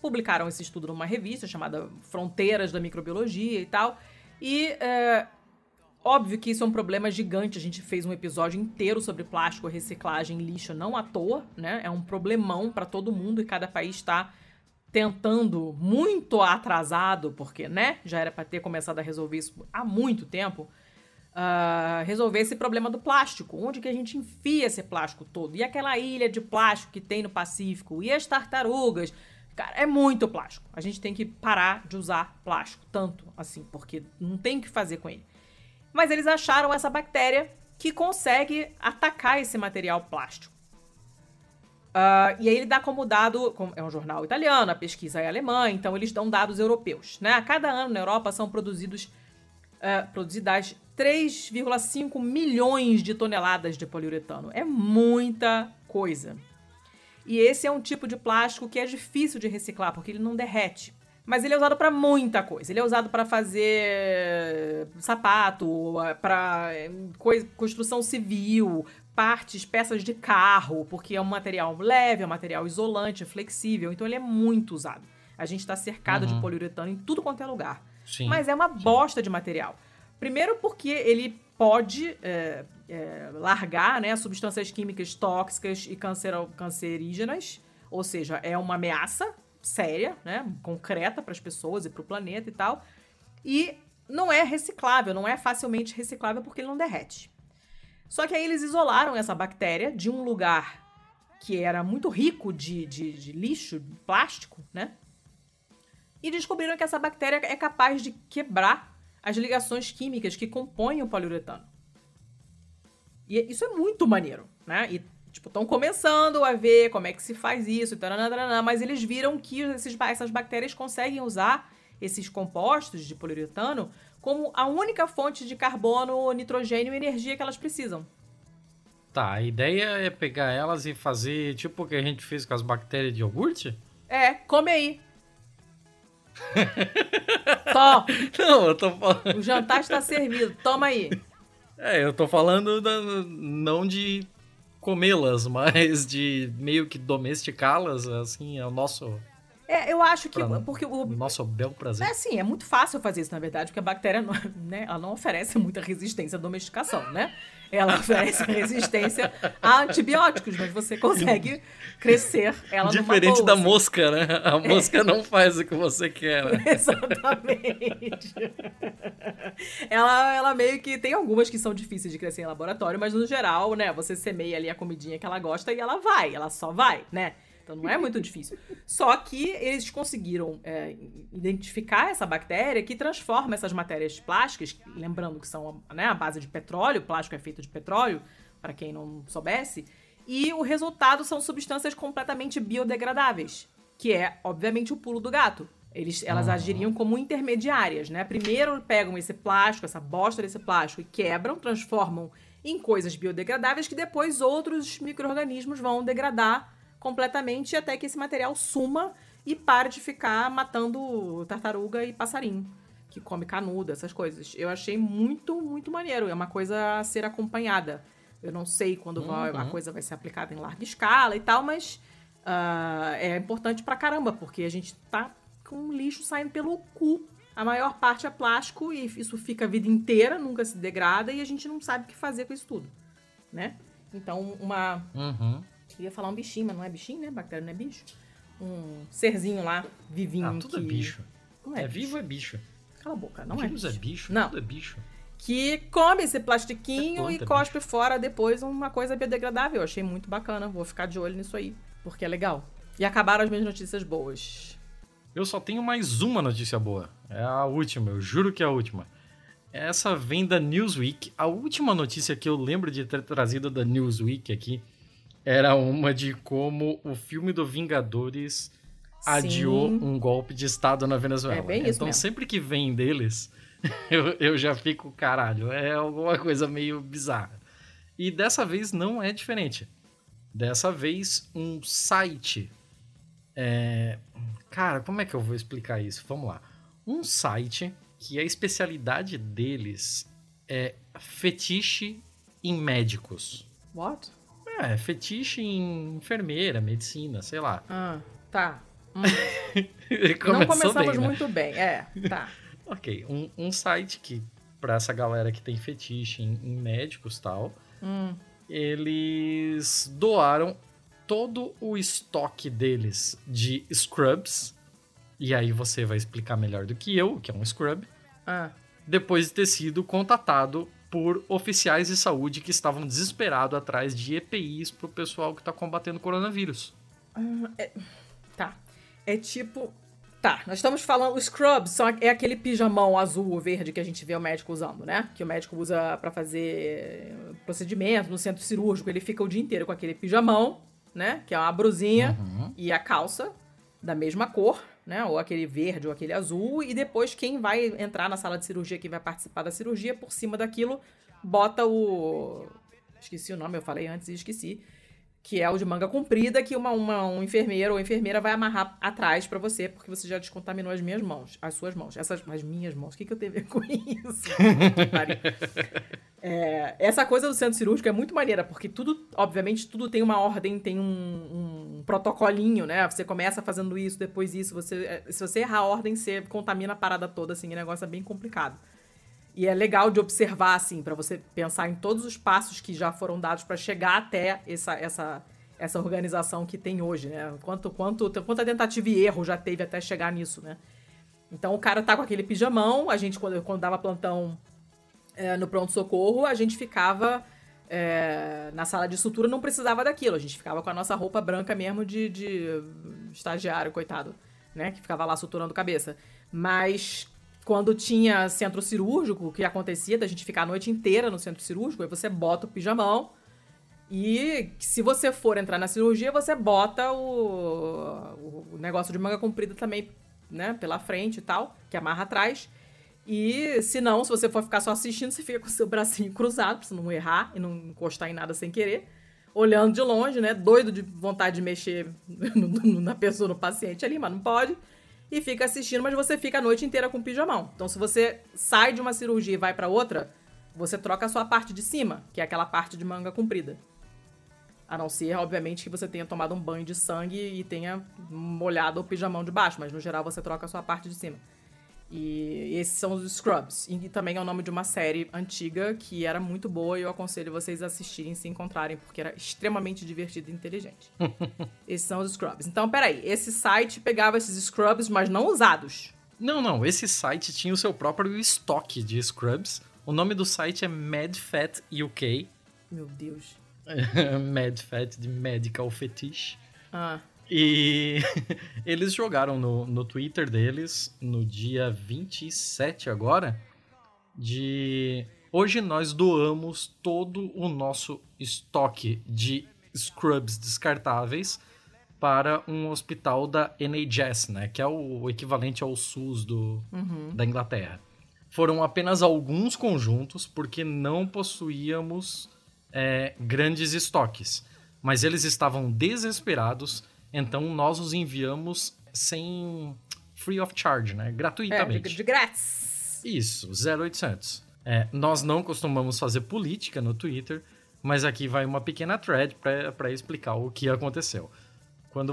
Publicaram esse estudo numa revista chamada Fronteiras da Microbiologia e tal. E é, Óbvio que isso é um problema gigante. A gente fez um episódio inteiro sobre plástico, reciclagem, lixo, não à toa, né? É um problemão para todo mundo e cada país está tentando muito atrasado, porque, né? Já era para ter começado a resolver isso há muito tempo. ah, resolver esse problema do plástico. Onde que a gente enfia esse plástico todo? E aquela ilha de plástico que tem no Pacífico? E as tartarugas? Cara, é muito plástico. A gente tem que parar de usar plástico tanto assim, porque não tem o que fazer com ele. Mas eles acharam essa bactéria que consegue atacar esse material plástico. Ah, e aí ele dá como dado, é um jornal italiano, a pesquisa é alemã, então eles dão dados europeus. Né? A cada ano na Europa são produzidos ah, produzidas 3,5 milhões de toneladas de poliuretano. É muita coisa. E esse é um tipo de plástico que é difícil de reciclar, porque ele não derrete. Mas ele é usado para muita coisa. Ele é usado para fazer sapato, para construção civil, partes, peças de carro, porque é um material leve, é um material isolante, flexível. Então ele é muito usado. A gente está cercado de poliuretano em tudo quanto é lugar. Sim. Mas é uma bosta de material. Primeiro porque ele pode é, é, largar né, substâncias químicas tóxicas e cancerígenas, ou seja, é uma ameaça séria, né, concreta para as pessoas e para o planeta e tal. E não é reciclável, não é facilmente reciclável porque ele não derrete. Só que aí eles isolaram essa bactéria de um lugar que era muito rico de, de, de lixo, de plástico, né? E descobriram que essa bactéria é capaz de quebrar as ligações químicas que compõem o poliuretano. E isso é muito maneiro, né? E, Tipo, estão começando a ver como é que se faz isso, taranana, mas eles viram que esses, essas bactérias conseguem usar esses compostos de poliuretano como a única fonte de carbono, nitrogênio e energia que elas precisam. Tá, a ideia é pegar elas e fazer tipo o que a gente fez com as bactérias de iogurte? É, come aí. Tó. Não, eu tô falando. O jantar está servido, toma aí. É, eu tô falando da, não de comê-las, mas de meio que domesticá-las, assim, é o nosso é, eu acho que. Pra porque o nosso bel prazer. É assim, é muito fácil fazer isso, na verdade, porque a bactéria não, né, ela não oferece muita resistência à domesticação, né? Ela oferece resistência a antibióticos, mas você consegue crescer ela Diferente da mosca, né? A é. mosca é. não faz o que você quer. Né? Exatamente. ela, ela meio que tem algumas que são difíceis de crescer em laboratório, mas no geral, né? Você semeia ali a comidinha que ela gosta e ela vai, ela só vai, né? Então não é muito difícil. Só que eles conseguiram é, identificar essa bactéria que transforma essas matérias plásticas, lembrando que são né, a base de petróleo, plástico é feito de petróleo, para quem não soubesse, e o resultado são substâncias completamente biodegradáveis, que é, obviamente, o pulo do gato. Eles, elas agiriam como intermediárias, né? Primeiro pegam esse plástico, essa bosta desse plástico, e quebram, transformam em coisas biodegradáveis que depois outros micro-organismos vão degradar completamente até que esse material suma e pare de ficar matando tartaruga e passarinho, que come canudo, essas coisas. Eu achei muito, muito maneiro. É uma coisa a ser acompanhada. Eu não sei quando uhum. vai, a coisa vai ser aplicada em larga escala e tal, mas uh, é importante pra caramba, porque a gente tá com lixo saindo pelo cu. A maior parte é plástico e isso fica a vida inteira, nunca se degrada e a gente não sabe o que fazer com isso tudo, né? Então, uma... Uhum eu ia falar um bichinho, mas não é bichinho, né? Bactéria não é bicho. Um serzinho lá, vivinho. Ah, tudo é que... é bicho. Não é, é bicho. vivo é bicho. Cala a boca, não é bicho. é bicho? Não. Tudo é bicho. Que come esse plastiquinho é e cospe bicho. fora depois uma coisa biodegradável. Eu achei muito bacana. Vou ficar de olho nisso aí, porque é legal. E acabaram as minhas notícias boas. Eu só tenho mais uma notícia boa. É a última, eu juro que é a última. Essa vem da Newsweek. A última notícia que eu lembro de ter trazido da Newsweek aqui era uma de como o filme do Vingadores Sim. adiou um golpe de Estado na Venezuela. É bem isso então, mesmo. sempre que vem deles, eu, eu já fico, caralho, é alguma coisa meio bizarra. E dessa vez não é diferente. Dessa vez, um site. É... Cara, como é que eu vou explicar isso? Vamos lá. Um site que a especialidade deles é fetiche em médicos. What? É, fetiche em enfermeira, medicina, sei lá. Ah, tá. Hum. Não começamos bem, né? muito bem, é, tá. ok, um, um site que, pra essa galera que tem fetiche em, em médicos e tal, hum. eles doaram todo o estoque deles de scrubs, e aí você vai explicar melhor do que eu, que é um scrub, ah. depois de ter sido contatado por oficiais de saúde que estavam desesperados atrás de EPIs pro pessoal que tá combatendo o coronavírus. Hum, é, tá. É tipo. Tá, nós estamos falando. Os scrubs são, é aquele pijamão azul ou verde que a gente vê o médico usando, né? Que o médico usa para fazer procedimento no centro cirúrgico. Ele fica o dia inteiro com aquele pijamão, né? Que é uma brusinha uhum. e a calça da mesma cor né? Ou aquele verde ou aquele azul, e depois quem vai entrar na sala de cirurgia, quem vai participar da cirurgia, por cima daquilo, bota o. Esqueci o nome, eu falei antes e esqueci. Que é o de manga comprida, que uma, uma, um enfermeiro ou enfermeira vai amarrar atrás para você, porque você já descontaminou as minhas mãos, as suas mãos. Essas, as minhas mãos. O que, que eu tenho a ver com isso? É, essa coisa do centro cirúrgico é muito maneira, porque tudo, obviamente, tudo tem uma ordem, tem um, um protocolinho, né? Você começa fazendo isso, depois isso, você, é, se você errar a ordem, você contamina a parada toda, assim, o negócio é bem complicado. E é legal de observar, assim, para você pensar em todos os passos que já foram dados para chegar até essa, essa, essa organização que tem hoje, né? Quanto, quanto, quanta tentativa e erro já teve até chegar nisso, né? Então o cara tá com aquele pijamão, a gente, quando, quando dava plantão é, no pronto-socorro, a gente ficava é, na sala de sutura, não precisava daquilo. A gente ficava com a nossa roupa branca mesmo de, de estagiário, coitado, né? Que ficava lá suturando cabeça. Mas quando tinha centro cirúrgico, o que acontecia da gente ficar a noite inteira no centro cirúrgico, aí você bota o pijamão E se você for entrar na cirurgia, você bota o, o negócio de manga comprida também, né, pela frente e tal, que amarra atrás. E se não, se você for ficar só assistindo, você fica com o seu bracinho cruzado, pra você não errar e não encostar em nada sem querer. Olhando de longe, né? Doido de vontade de mexer na pessoa, no paciente ali, mas não pode. E fica assistindo, mas você fica a noite inteira com pijamão. Então, se você sai de uma cirurgia e vai para outra, você troca a sua parte de cima, que é aquela parte de manga comprida. A não ser, obviamente, que você tenha tomado um banho de sangue e tenha molhado o pijamão de baixo, mas no geral você troca a sua parte de cima. E esses são os Scrubs. E também é o nome de uma série antiga que era muito boa e eu aconselho vocês a assistirem se encontrarem, porque era extremamente divertido e inteligente. esses são os Scrubs. Então, peraí, esse site pegava esses Scrubs, mas não usados. Não, não, esse site tinha o seu próprio estoque de Scrubs. O nome do site é MadFat UK. Meu Deus. MadFat de Medical Fetish. Ah. E eles jogaram no, no Twitter deles no dia 27 agora de hoje nós doamos todo o nosso estoque de scrubs descartáveis para um hospital da NHS, né, que é o equivalente ao SUS do, uhum. da Inglaterra. Foram apenas alguns conjuntos porque não possuíamos é, grandes estoques, mas eles estavam desesperados então nós os enviamos sem free of charge, né? Gratuitamente. É, de, de grátis. Isso, 0800. É, nós não costumamos fazer política no Twitter, mas aqui vai uma pequena thread para explicar o que aconteceu. Quando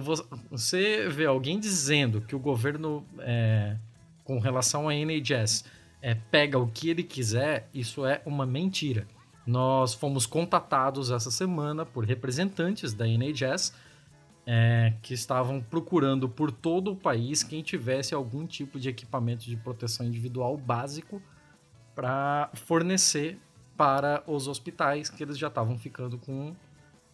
você vê alguém dizendo que o governo, é, com relação à NHS, é, pega o que ele quiser, isso é uma mentira. Nós fomos contatados essa semana por representantes da NHS é, que estavam procurando por todo o país quem tivesse algum tipo de equipamento de proteção individual básico para fornecer para os hospitais que eles já estavam ficando com,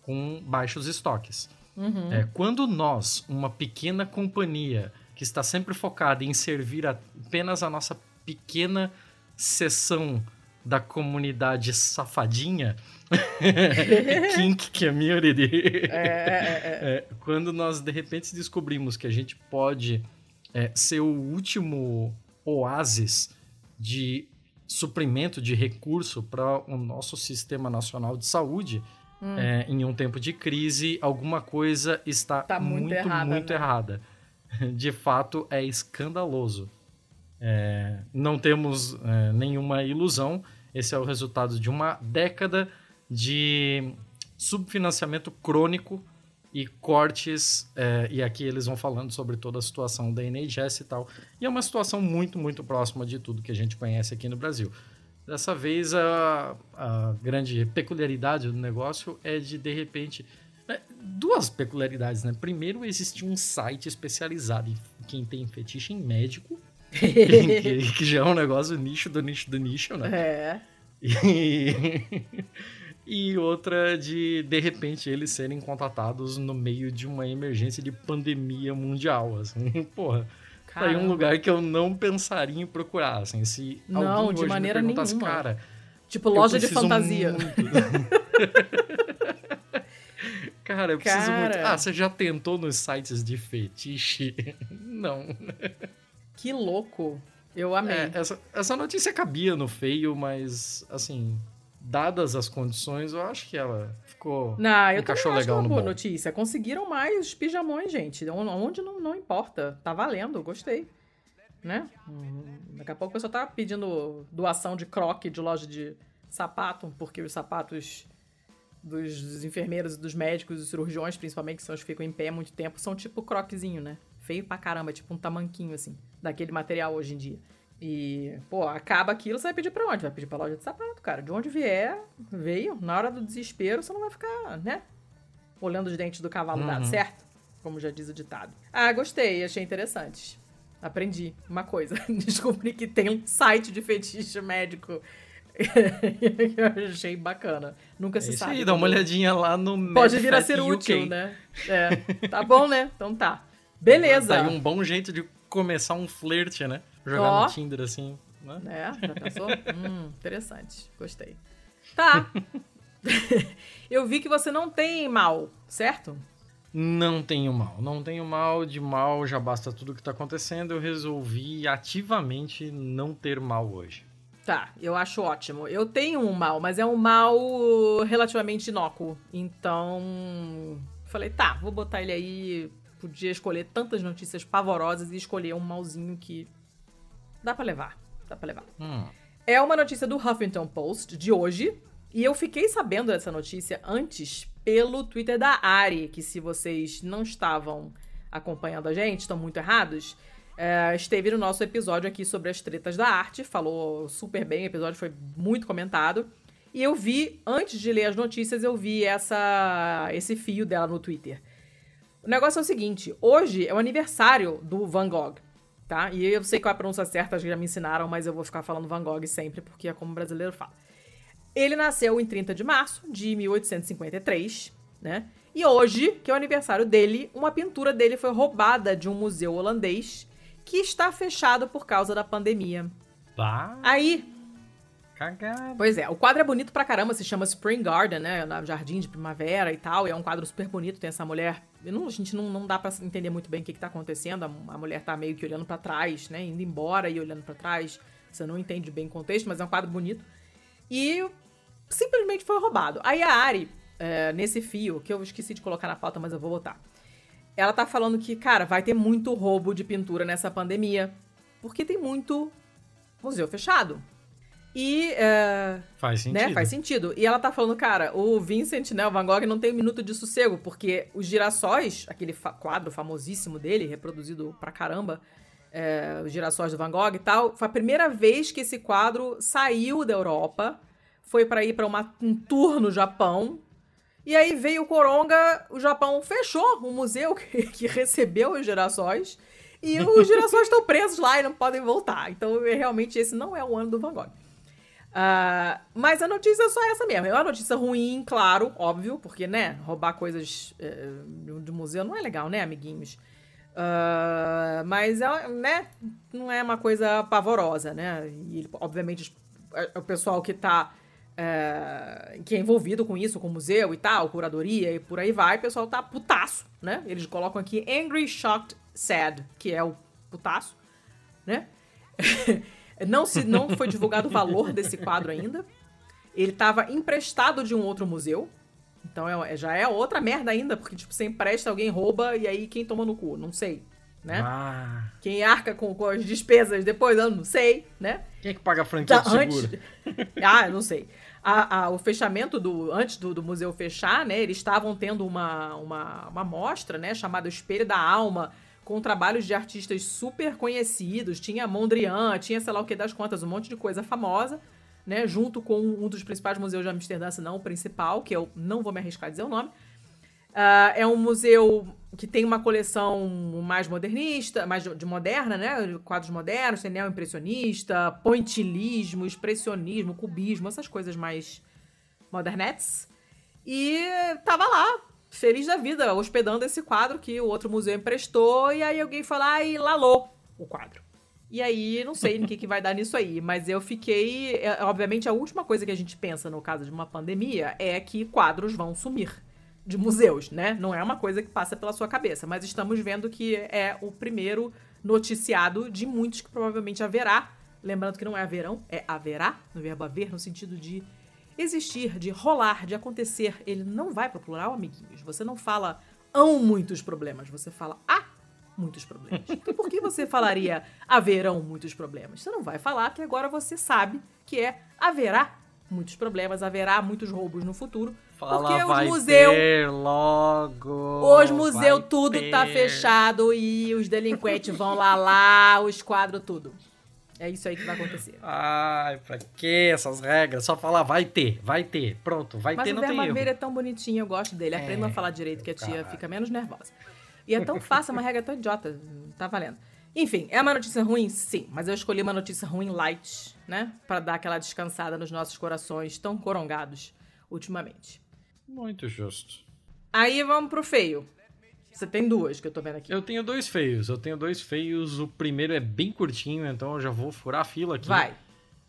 com baixos estoques. Uhum. É, quando nós, uma pequena companhia que está sempre focada em servir apenas a nossa pequena seção da comunidade safadinha, Kink Community. É, é, é, é, quando nós de repente descobrimos que a gente pode é, ser o último oásis de suprimento de recurso para o nosso sistema nacional de saúde hum. É, em um tempo de crise, alguma coisa está tá muito, muito, errada, muito né? errada. De fato, é escandaloso. É, não temos é, nenhuma ilusão. Esse é o resultado de uma década de subfinanciamento crônico e cortes, é, e aqui eles vão falando sobre toda a situação da NHS e tal. E é uma situação muito, muito próxima de tudo que a gente conhece aqui no Brasil. Dessa vez, a, a grande peculiaridade do negócio é de, de repente, é, duas peculiaridades, né? Primeiro, existe um site especializado em quem tem fetiche em médico, que, que, já é um negócio nicho do nicho do nicho, né? É. E, e outra de, de repente, eles serem contratados no meio de uma emergência de pandemia mundial, assim, porra. Tá aí um lugar que eu não pensaria em procurar, assim, se não, de maneira nenhuma. cara... Tipo, loja de fantasia. cara, eu preciso cara... muito... Ah, você já tentou nos sites de fetiche? não. Que louco. Eu amei. É, essa, essa notícia cabia no feio, mas, assim, dadas as condições, eu acho que ela ficou. Não, eu legal acho uma boa bom. notícia. Conseguiram mais pijamões, gente. Onde não, não importa. Tá valendo, gostei. Né? Hum, daqui a pouco o pessoal tá pedindo doação de croque de loja de sapato, porque os sapatos dos, dos enfermeiros, dos médicos, dos cirurgiões, principalmente, que são os que ficam em pé muito tempo, são tipo croquezinho, né? Feio pra caramba, tipo um tamanquinho, assim, daquele material hoje em dia. E, pô, acaba aquilo, você vai pedir pra onde? Vai pedir pra loja de sapato, cara. De onde vier, veio. Na hora do desespero, você não vai ficar, né? Olhando os dentes do cavalo uhum. dado, certo? Como já diz o ditado. Ah, gostei, achei interessante. Aprendi uma coisa. Descobri que tem um site de fetiche médico. eu achei bacana. Nunca é se sabe. Aí, dá uma olhadinha lá no Pode vir a ser UK. útil, né? É. Tá bom, né? Então tá. Beleza. Tá aí um bom jeito de começar um flerte, né? Jogar oh. no Tinder assim. Né? É, já pensou? hum, interessante. Gostei. Tá. eu vi que você não tem mal, certo? Não tenho mal, não tenho mal, de mal já basta tudo que tá acontecendo. Eu resolvi ativamente não ter mal hoje. Tá, eu acho ótimo. Eu tenho um mal, mas é um mal relativamente inócuo. Então, falei, tá, vou botar ele aí. Podia escolher tantas notícias pavorosas e escolher um malzinho que dá para levar. Dá pra levar. Hum. É uma notícia do Huffington Post de hoje. E eu fiquei sabendo dessa notícia antes pelo Twitter da Ari, que se vocês não estavam acompanhando a gente, estão muito errados. É, esteve no nosso episódio aqui sobre as tretas da arte, falou super bem, o episódio foi muito comentado. E eu vi, antes de ler as notícias, eu vi essa, esse fio dela no Twitter. O negócio é o seguinte: hoje é o aniversário do Van Gogh, tá? E eu sei qual é a pronúncia certa, já me ensinaram, mas eu vou ficar falando Van Gogh sempre, porque é como brasileiro fala. Ele nasceu em 30 de março de 1853, né? E hoje, que é o aniversário dele, uma pintura dele foi roubada de um museu holandês que está fechado por causa da pandemia. Bah. Aí. Cagado. Pois é, o quadro é bonito pra caramba, se chama Spring Garden, né? Jardim de Primavera e tal. E é um quadro super bonito, tem essa mulher. Não, a gente não, não dá pra entender muito bem o que, que tá acontecendo. A, a mulher tá meio que olhando para trás, né? Indo embora e olhando para trás. Você não entende bem o contexto, mas é um quadro bonito. E simplesmente foi roubado. Aí a Ari, é, nesse fio, que eu esqueci de colocar na pauta, mas eu vou botar. Ela tá falando que, cara, vai ter muito roubo de pintura nessa pandemia. Porque tem muito museu fechado. E. É, faz sentido. Né, faz sentido. E ela tá falando, cara, o Vincent, né, o Van Gogh, não tem um minuto de sossego, porque os girassóis, aquele fa quadro famosíssimo dele, reproduzido pra caramba, é, os girassóis do Van Gogh e tal, foi a primeira vez que esse quadro saiu da Europa foi para ir para um tour no Japão. E aí veio o Coronga, o Japão fechou o museu que, que recebeu os girassóis. E os girassóis estão presos lá e não podem voltar. Então, realmente, esse não é o ano do Van Gogh. Uh, mas a notícia é só essa mesmo. É uma notícia ruim, claro, óbvio, porque, né, roubar coisas uh, do museu não é legal, né, amiguinhos? Uh, mas, é, né, não é uma coisa pavorosa, né? E, obviamente, o pessoal que tá é, que é envolvido com isso, com museu e tal, curadoria e por aí vai, o pessoal tá putaço, né? Eles colocam aqui Angry, Shocked, Sad, que é o putaço, né? não, se, não foi divulgado o valor desse quadro ainda. Ele estava emprestado de um outro museu. Então é, já é outra merda ainda, porque, tipo, você empresta, alguém rouba e aí quem toma no cu? Não sei, né? Ah. Quem arca com, com, as despesas depois, eu não sei, né? Quem é que paga a franquia de seguro? Antes... ah, eu não sei a, a, o fechamento do. Antes do, do, museu fechar, né? Eles estavam tendo uma, uma, uma mostra, né? Chamada Espelho da Alma, com trabalhos de artistas super conhecidos. Tinha Mondrian, tinha sei lá o que das contas, um monte de coisa famosa, né? Junto com um dos principais museus de Amsterdã, se não o principal, que eu não vou me arriscar a dizer o nome. Uh, é um museu que tem uma coleção mais modernista, mais de, de moderna, né? Quadros modernos, tem neo-impressionista, pointillismo, expressionismo, cubismo, essas coisas mais modernetes. E tava lá, feliz da vida, hospedando esse quadro que o outro museu emprestou, e aí alguém falou, ai, lalou o quadro. E aí, não sei no que, que vai dar nisso aí, mas eu fiquei. É, obviamente, a última coisa que a gente pensa no caso de uma pandemia é que quadros vão sumir de museus, né? Não é uma coisa que passa pela sua cabeça, mas estamos vendo que é o primeiro noticiado de muitos que provavelmente haverá. Lembrando que não é haverão, é haverá, no verbo haver, no sentido de existir, de rolar, de acontecer. Ele não vai para o plural, amiguinhos. Você não fala hão muitos problemas, você fala há muitos problemas. Então por que você falaria haverão muitos problemas? Você não vai falar que agora você sabe que é haverá muitos problemas, haverá muitos roubos no futuro Fala, Porque os museus. logo. Os museus tudo ter. tá fechado e os delinquentes vão lá lá, os quadros tudo. É isso aí que vai acontecer. Ai, pra que essas regras? Só falar vai ter, vai ter. Pronto, vai Mas ter, não tem erro. Mas o é tão bonitinho, eu gosto dele. Aprenda é, a falar direito que a tia fica menos nervosa. E é tão fácil, é uma regra tão idiota. Tá valendo. Enfim, é uma notícia ruim? Sim. Mas eu escolhi uma notícia ruim light, né? Para dar aquela descansada nos nossos corações tão corongados ultimamente. Muito justo. Aí vamos pro feio. Você tem duas que eu tô vendo aqui. Eu tenho dois feios. Eu tenho dois feios. O primeiro é bem curtinho, então eu já vou furar a fila aqui. Vai.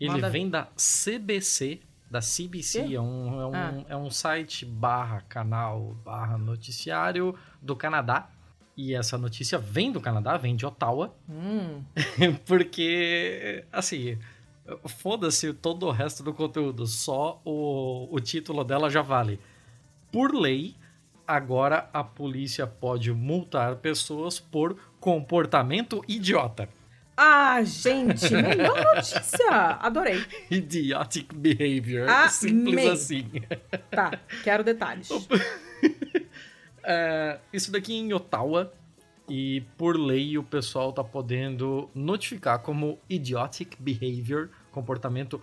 Ele Manda vem da CBC da CBC, é um, é, um, Ah. é um site barra canal barra noticiário do Canadá. E essa notícia vem do Canadá, vem de Ottawa, Hum, porque, assim, foda-se todo o resto do conteúdo, só o, o título dela já vale. Por lei, agora a polícia pode multar pessoas por comportamento idiota. Ah, gente, melhor notícia! Adorei. Idiotic behavior. Amei. Simples assim. Tá, quero detalhes. É, isso daqui em Ottawa. E por lei o pessoal tá podendo notificar como idiotic behavior, comportamento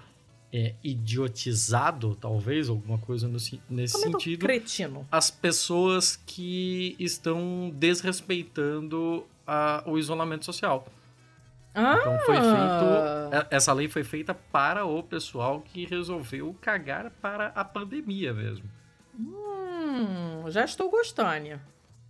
é, idiotizado, talvez, alguma coisa no nesse Comento sentido. cretino. As pessoas que estão desrespeitando a- o isolamento social. Ah, Então foi feito. é- Essa lei foi feita para o pessoal que resolveu cagar para a pandemia mesmo. hum, já estou gostando.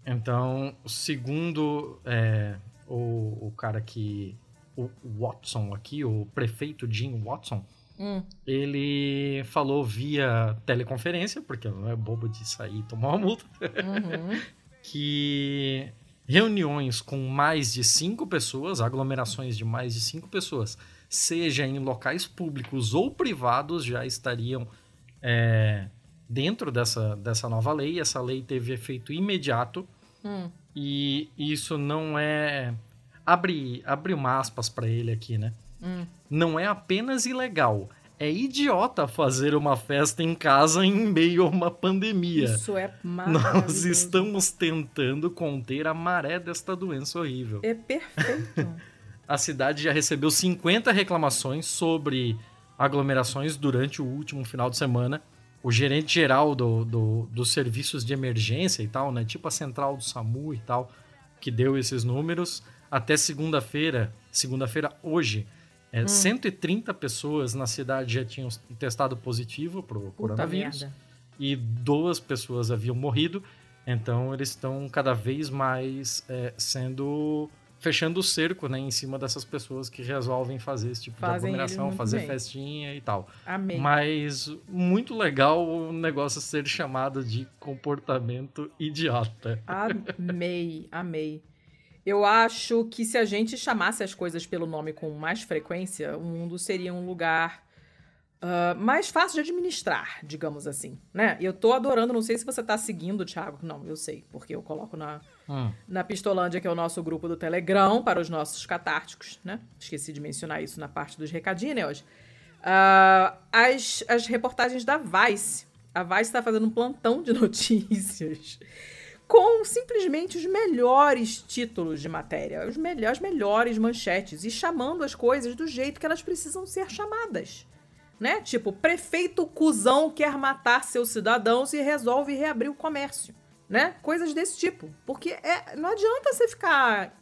Então, segundo é, o, o cara que. O Watson aqui, o prefeito Jim Watson, Hum, ele falou via teleconferência, porque não é bobo de sair e tomar uma multa, uhum. que reuniões com mais de cinco pessoas, aglomerações de mais de cinco pessoas, seja em locais públicos ou privados, já estariam é, dentro dessa, dessa nova lei. Essa lei teve efeito imediato Hum. e isso não é. Abre, abre uma aspas para ele aqui, né? Hum. Não é apenas ilegal, é idiota fazer uma festa em casa em meio a uma pandemia. Isso é maravilhoso. Nós estamos tentando conter a maré desta doença horrível. É perfeito. A cidade já recebeu 50 reclamações sobre aglomerações durante o último final de semana. O gerente geral do, do- dos serviços de emergência e tal, né? Tipo a central do SAMU e tal, que deu esses números. Até segunda-feira, segunda-feira hoje, é, 130 pessoas na cidade já tinham testado positivo pro Puta coronavírus merda. e duas pessoas haviam morrido. Então eles estão cada vez mais é, sendo fechando o cerco, né, em cima dessas pessoas que resolvem fazer esse tipo Fazem de aglomeração, fazer bem. festinha e tal. Amei. Mas muito legal o negócio ser chamado de comportamento idiota. Amei, amei. Eu acho que se a gente chamasse as coisas pelo nome com mais frequência, o mundo seria um lugar ah, mais fácil de administrar, digamos assim, né? Eu tô adorando, não sei se você tá seguindo, Thiago. Não, eu sei, porque eu coloco na, Hum, na Pistolândia, que é o nosso grupo do Telegram, para os nossos catárticos, né? Esqueci de mencionar isso na parte dos recadinhos, né, hoje. Ah, as, as reportagens da Vice. A Vice está fazendo um plantão de notícias com simplesmente os melhores títulos de matéria, os melhores, as melhores manchetes e chamando as coisas do jeito que elas precisam ser chamadas. Né? Tipo, prefeito cuzão quer matar seus cidadãos e resolve reabrir o comércio. Né? Coisas desse tipo. Porque é, não adianta você ficar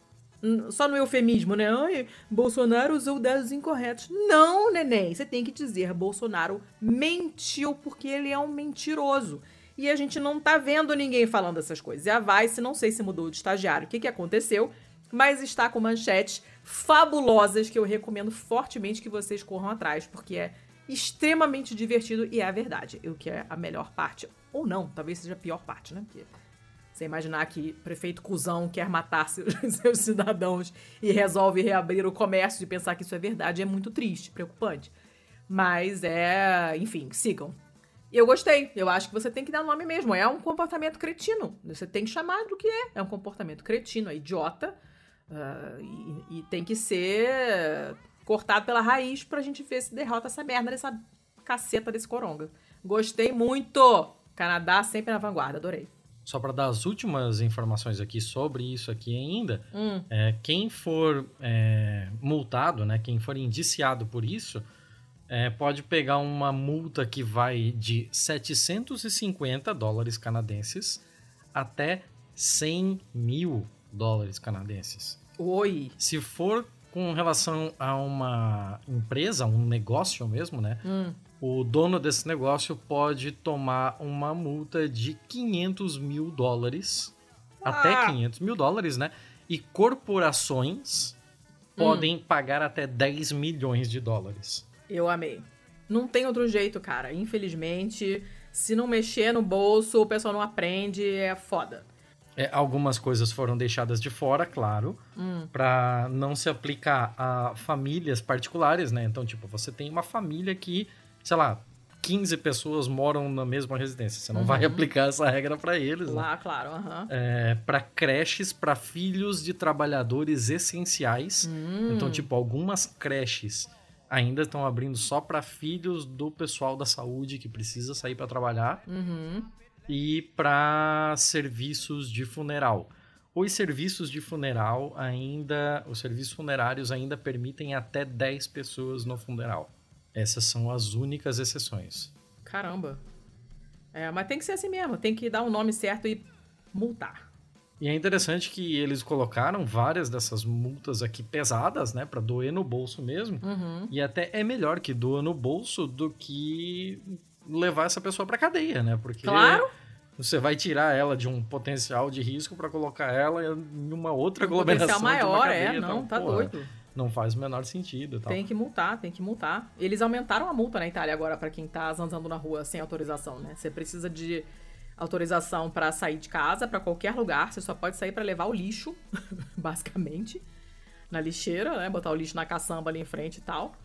só no eufemismo, né? Ai, Bolsonaro usou dados incorretos. Não, neném. Você tem que dizer Bolsonaro mentiu porque ele é um mentiroso. E a gente não tá vendo ninguém falando essas coisas. E a Vice, não sei se mudou de estagiário, o que, que aconteceu, mas está com manchetes fabulosas que eu recomendo fortemente que vocês corram atrás, porque é extremamente divertido e é a verdade. O que é a melhor parte. Ou não, talvez seja a pior parte, né? Porque você imaginar que prefeito cuzão quer matar seus, seus cidadãos e resolve reabrir o comércio e pensar que isso é verdade é muito triste, preocupante. Mas é, enfim, sigam. E eu gostei. Eu acho que você tem que dar nome mesmo. É um comportamento cretino. Você tem que chamar do que é. É um comportamento cretino, é idiota. ah, e, e tem que ser cortado pela raiz pra gente ver se derrota essa merda dessa caceta desse coronga. Gostei muito! Canadá sempre na vanguarda, adorei. Só para dar as últimas informações aqui sobre isso aqui ainda, Hum, É, quem for é, multado, né, quem for indiciado por isso, é, pode pegar uma multa que vai de 750 dólares canadenses até 100 mil dólares canadenses. oi. Se for com relação a uma empresa, um negócio mesmo, né? Hum, O dono desse negócio pode tomar uma multa de 500 mil dólares, até Ah! 500 mil dólares, né? E corporações podem pagar até 10 milhões de dólares. Eu amei. Não tem outro jeito, cara. Infelizmente, se não mexer no bolso, o pessoal não aprende, é foda. É, algumas coisas foram deixadas de fora, claro, hum. para não se aplicar a famílias particulares, né? Então, tipo, você tem uma família que, sei lá, 15 pessoas moram na mesma residência. Você não uhum. vai aplicar essa regra para eles. Lá, né? claro. Uhum. É, para creches, para filhos de trabalhadores essenciais. Hum. Então, tipo, algumas creches ainda estão abrindo só para filhos do pessoal da saúde que precisa sair para trabalhar. Uhum e para serviços de funeral. Os serviços de funeral ainda, os serviços funerários ainda permitem até 10 pessoas no funeral. Essas são as únicas exceções. Caramba. É, mas tem que ser assim mesmo, tem que dar o um nome certo e multar. E é interessante que eles colocaram várias dessas multas aqui pesadas, né, para doer no bolso mesmo. Uhum. E até é melhor que doa no bolso do que levar essa pessoa para cadeia, né? Porque claro. você vai tirar ela de um potencial de risco para colocar ela em uma outra um aglomeração. Potencial maior, cadeia, é, não, então, tá porra, doido. Não faz o menor sentido. Tal. Tem que multar, tem que multar. Eles aumentaram a multa na Itália agora para quem tá andando na rua sem autorização, né? Você precisa de autorização para sair de casa, para qualquer lugar. Você só pode sair para levar o lixo, basicamente, na lixeira, né? Botar o lixo na caçamba ali em frente e tal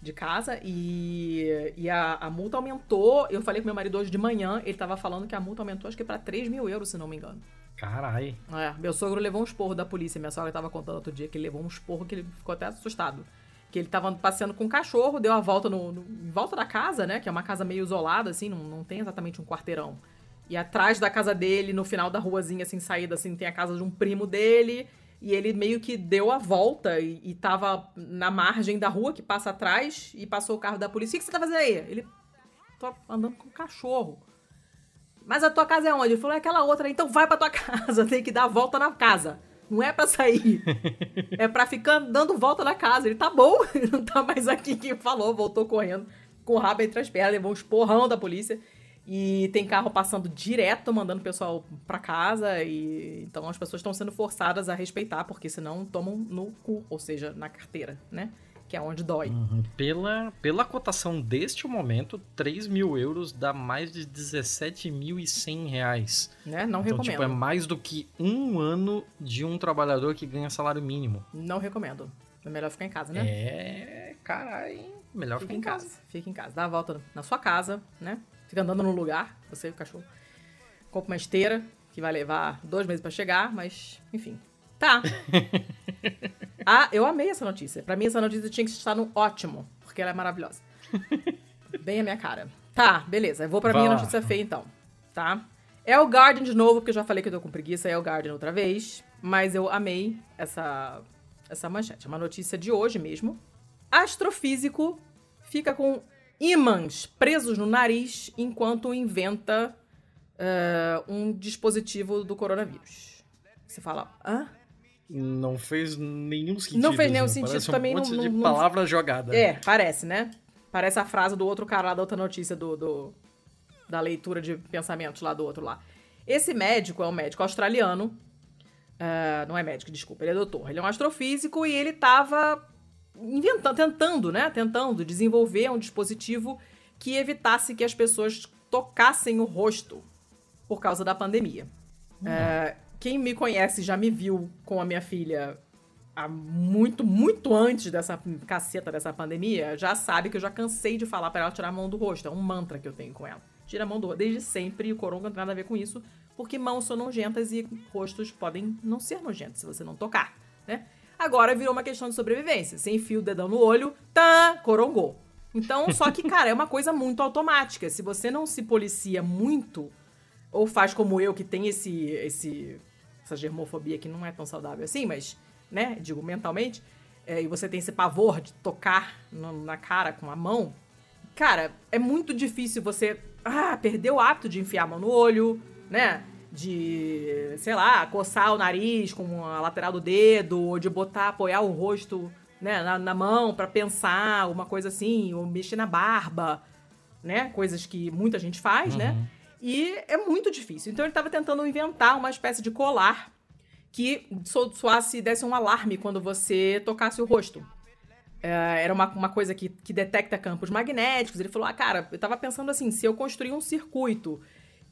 de casa e, e a, a, multa aumentou. Eu falei com meu marido hoje de manhã, ele tava falando que a multa aumentou acho que para 3 mil euros, se não me engano. Carai. É, meu sogro levou um esporro da polícia. Minha sogra tava contando outro dia que ele levou um esporro que ele ficou até assustado. Que ele tava passeando com um cachorro, deu a volta no, no, em volta da casa, né? Que é uma casa meio isolada, assim, não, não tem exatamente um quarteirão. E atrás da casa dele, no final da ruazinha, assim, saída, assim, tem a casa de um primo dele. E ele meio que deu a volta e, e tava na margem da rua que passa atrás e passou o carro da polícia. O que, você tá fazendo aí? Ele. tô andando com o cachorro. Mas a tua casa é onde? Ele falou, é aquela outra. Então vai pra tua casa, tem que dar a volta na casa. Não é para sair. é para ficar dando volta na casa. Ele tá bom, não tá mais aqui que falou, voltou correndo com o rabo entre as pernas, levou um esporrão da polícia. E tem carro passando direto, mandando o pessoal para casa. E então as pessoas estão sendo forçadas a respeitar, porque senão tomam no cu, ou seja, na carteira, né? Que é onde dói. Uhum. Pela, pela cotação deste momento, 3 mil euros dá mais de 17.100 reais. Né? Não então, recomendo. Tipo, é mais do que um ano de um trabalhador que ganha salário mínimo. Não recomendo. É melhor ficar em casa, né? É, caralho. Melhor Fica ficar em casa. casa. Fica em casa. Dá a volta na sua casa, né? Fica andando num lugar, você e o cachorro. Compra uma esteira, que vai levar dois meses para chegar, mas, enfim. Tá. ah, eu amei essa notícia. Para mim, essa notícia tinha que estar no ótimo, porque ela é maravilhosa. Bem a minha cara. Tá, beleza. Eu vou pra vai minha lá. notícia feia, então. Tá? É o Guardian de novo, porque eu já falei que eu tô com preguiça, é o Guardian outra vez. Mas eu amei essa, essa manchete. É uma notícia de hoje mesmo. Astrofísico fica com ímãs presos no nariz enquanto inventa uh, um dispositivo do coronavírus. Você fala, hã? Não fez nenhum sentido. Não fez nenhum sentido parece também. Um monte não, de não, palavra jogada. É, parece, né? Parece a frase do outro cara lá da outra notícia do, do da leitura de pensamentos lá do outro lá. Esse médico é um médico australiano. Uh, não é médico, desculpa, ele é doutor. Ele é um astrofísico e ele tava inventando, tentando, né? Tentando desenvolver um dispositivo que evitasse que as pessoas tocassem o rosto por causa da pandemia. Uhum. É, quem me conhece já me viu com a minha filha há muito, muito antes dessa caceta dessa pandemia, já sabe que eu já cansei de falar para ela tirar a mão do rosto. É um mantra que eu tenho com ela. Tira a mão do rosto. Desde sempre, e o coronga não tem nada a ver com isso, porque mãos são nojentas e rostos podem não ser nojentos se você não tocar, né? Agora virou uma questão de sobrevivência. Você enfia o dedão no olho, tá, corongou. Então, só que, cara, é uma coisa muito automática. Se você não se policia muito, ou faz como eu, que tem esse, esse essa germofobia que não é tão saudável assim, mas, né, digo, mentalmente, é, e você tem esse pavor de tocar no, na cara com a mão, cara, é muito difícil você ah, perder o hábito de enfiar a mão no olho, né? De, sei lá, coçar o nariz com a lateral do dedo, ou de botar, apoiar o rosto né, na, na mão para pensar, uma coisa assim, ou mexer na barba, né? Coisas que muita gente faz, né? uhum. né? E é muito difícil. Então ele estava tentando inventar uma espécie de colar que soasse, desse um alarme quando você tocasse o rosto. é, era uma, uma coisa que, que detecta campos magnéticos. Ele falou: Ah, cara, eu tava pensando assim, se eu construir um circuito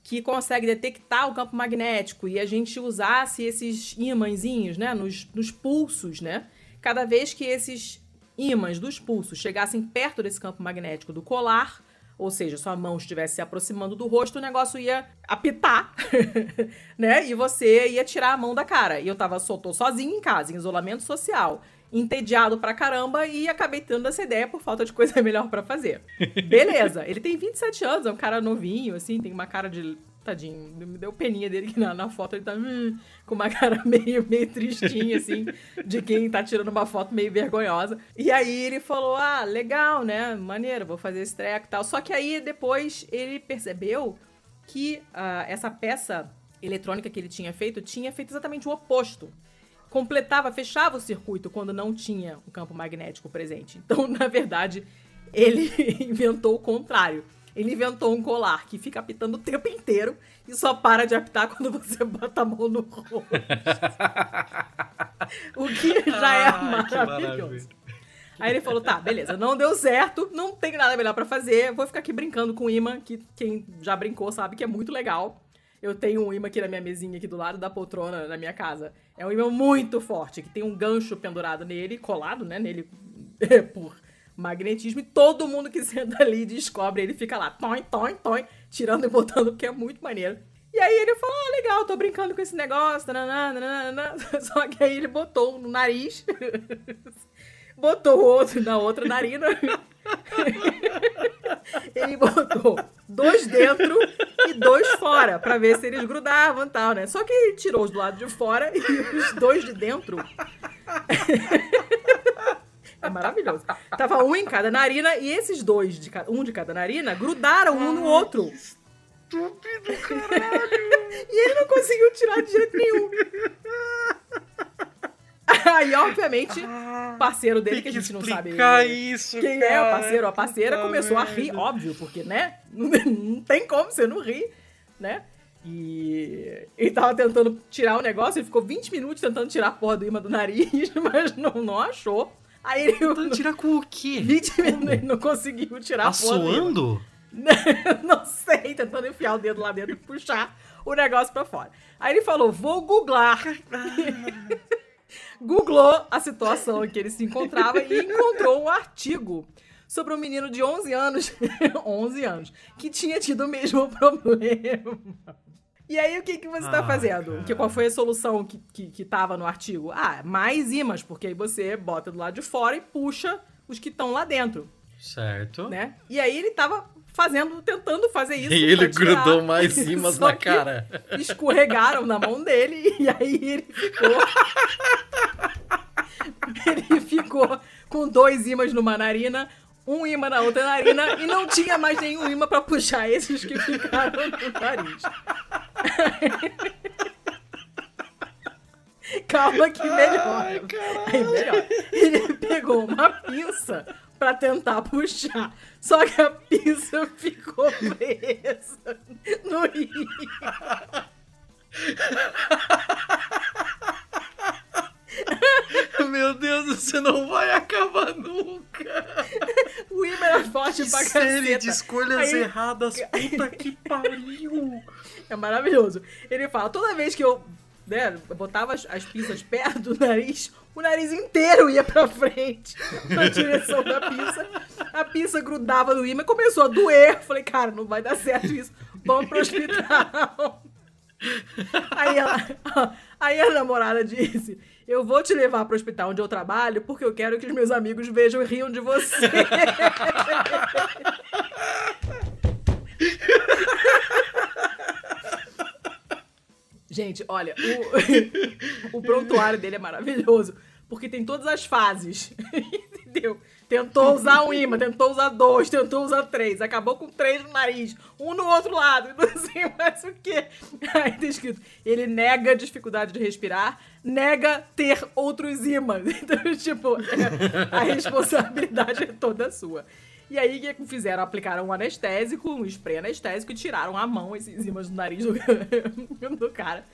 que consegue detectar o campo magnético e a gente usasse esses ímãzinhos, né, nos, nos pulsos, né? Cada vez que esses ímãs dos pulsos chegassem perto desse campo magnético do colar, ou seja, sua mão estivesse se aproximando do rosto, o negócio ia apitar, né? E você ia tirar a mão da cara. E eu tava soltou sozinho em casa, em isolamento social, entediado pra caramba e acabei tendo essa ideia por falta de coisa melhor para fazer. Beleza, ele tem 27 anos, é um cara novinho, assim, tem uma cara de Tadinho, me deu peninha dele que na, na foto ele tá hum, com uma cara meio, meio tristinha, assim, de quem tá tirando uma foto meio vergonhosa. E aí ele falou: ah, legal, né? Maneiro, vou fazer esse treco e tal. Só que aí depois ele percebeu que uh, essa peça eletrônica que ele tinha feito tinha feito exatamente o oposto. Completava, fechava o circuito quando não tinha o campo magnético presente. Então, na verdade, ele inventou o contrário. Ele inventou um colar que fica apitando o tempo inteiro e só para de apitar quando você bota a mão no rosto. o que já é ah, maravilhoso. Aí ele falou: tá, beleza, não deu certo, não tem nada melhor para fazer, vou ficar aqui brincando com o imã, que quem já brincou sabe que é muito legal. Eu tenho um imã aqui na minha mesinha, aqui do lado da poltrona na minha casa. É um imã muito forte, que tem um gancho pendurado nele, colado, né, nele por magnetismo e todo mundo que senta ali descobre, ele fica lá, toin, toin, toin, tirando e botando, que é muito maneiro. E aí ele falou, ah, legal, tô brincando com esse negócio, nanana, só que aí ele botou no nariz, botou outro na outra narina, ele botou dois dentro e dois fora, para ver se eles grudavam e tal, né? Só que ele tirou os do lado de fora e os dois de dentro é maravilhoso. Tava um em cada narina e esses dois, de um de cada narina, grudaram um no outro. Estúpido, caralho! e ele não conseguiu tirar de jeito nenhum. Aí, obviamente, ah, parceiro dele, que a gente não sabe isso, quem cara, é o parceiro, a parceira, começou a rir, óbvio, porque, né? Não tem como você não rir, né? E ele tava tentando tirar o negócio, ele ficou 20 minutos tentando tirar a porra do imã do nariz, mas não, não achou. Aí ele. Tentando tirar com o quê? 20 minutos ele não conseguiu tirar Assoando? não sei, tentando enfiar o dedo lá dentro e puxar o negócio pra fora. Aí ele falou: vou googlar. Googlou a situação em que ele se encontrava e encontrou um artigo sobre um menino de 11 anos, 11 anos, que tinha tido o mesmo problema. E aí, o que, que você está ah, fazendo? Que, qual foi a solução que, que, que tava no artigo? Ah, mais ímãs, porque aí você bota do lado de fora e puxa os que estão lá dentro. Certo. Né? E aí ele tava fazendo, tentando fazer isso. E ele grudou mais ímãs na cara. Escorregaram na mão dele e aí ele ficou. ele ficou com dois ímãs numa narina, um imã na outra narina e não tinha mais nenhum imã para puxar esses que ficaram no nariz. Calma que melhor. Ai, Aí melhor. Ele pegou uma pinça para tentar puxar. Só que a pinça ficou presa no rio. Meu Deus, você não vai acabar nunca. O imã era forte que pra série de escolhas Aí... erradas, puta que pariu. É maravilhoso. Ele fala, toda vez que eu, né, botava as, as pinças perto do nariz, o nariz inteiro ia pra frente, na direção da pinça. A pinça grudava no imã, começou a doer. Falei, cara, não vai dar certo isso. Vamos pro hospital. Aí, ela, aí a namorada disse: Eu vou te levar para o hospital onde eu trabalho porque eu quero que os meus amigos vejam e riam de você. Gente, olha, o, o prontuário dele é maravilhoso porque tem todas as fases. Entendeu? Tentou usar um imã, tentou usar dois, tentou usar três. Acabou com três no nariz, um no outro lado, não sei mais o que. Aí tá escrito: ele nega a dificuldade de respirar, nega ter outros ímãs. Então, tipo, é, a responsabilidade é toda sua. E aí, o que fizeram? Aplicaram um anestésico, um spray anestésico e tiraram a mão, esses ímãs do nariz do, do cara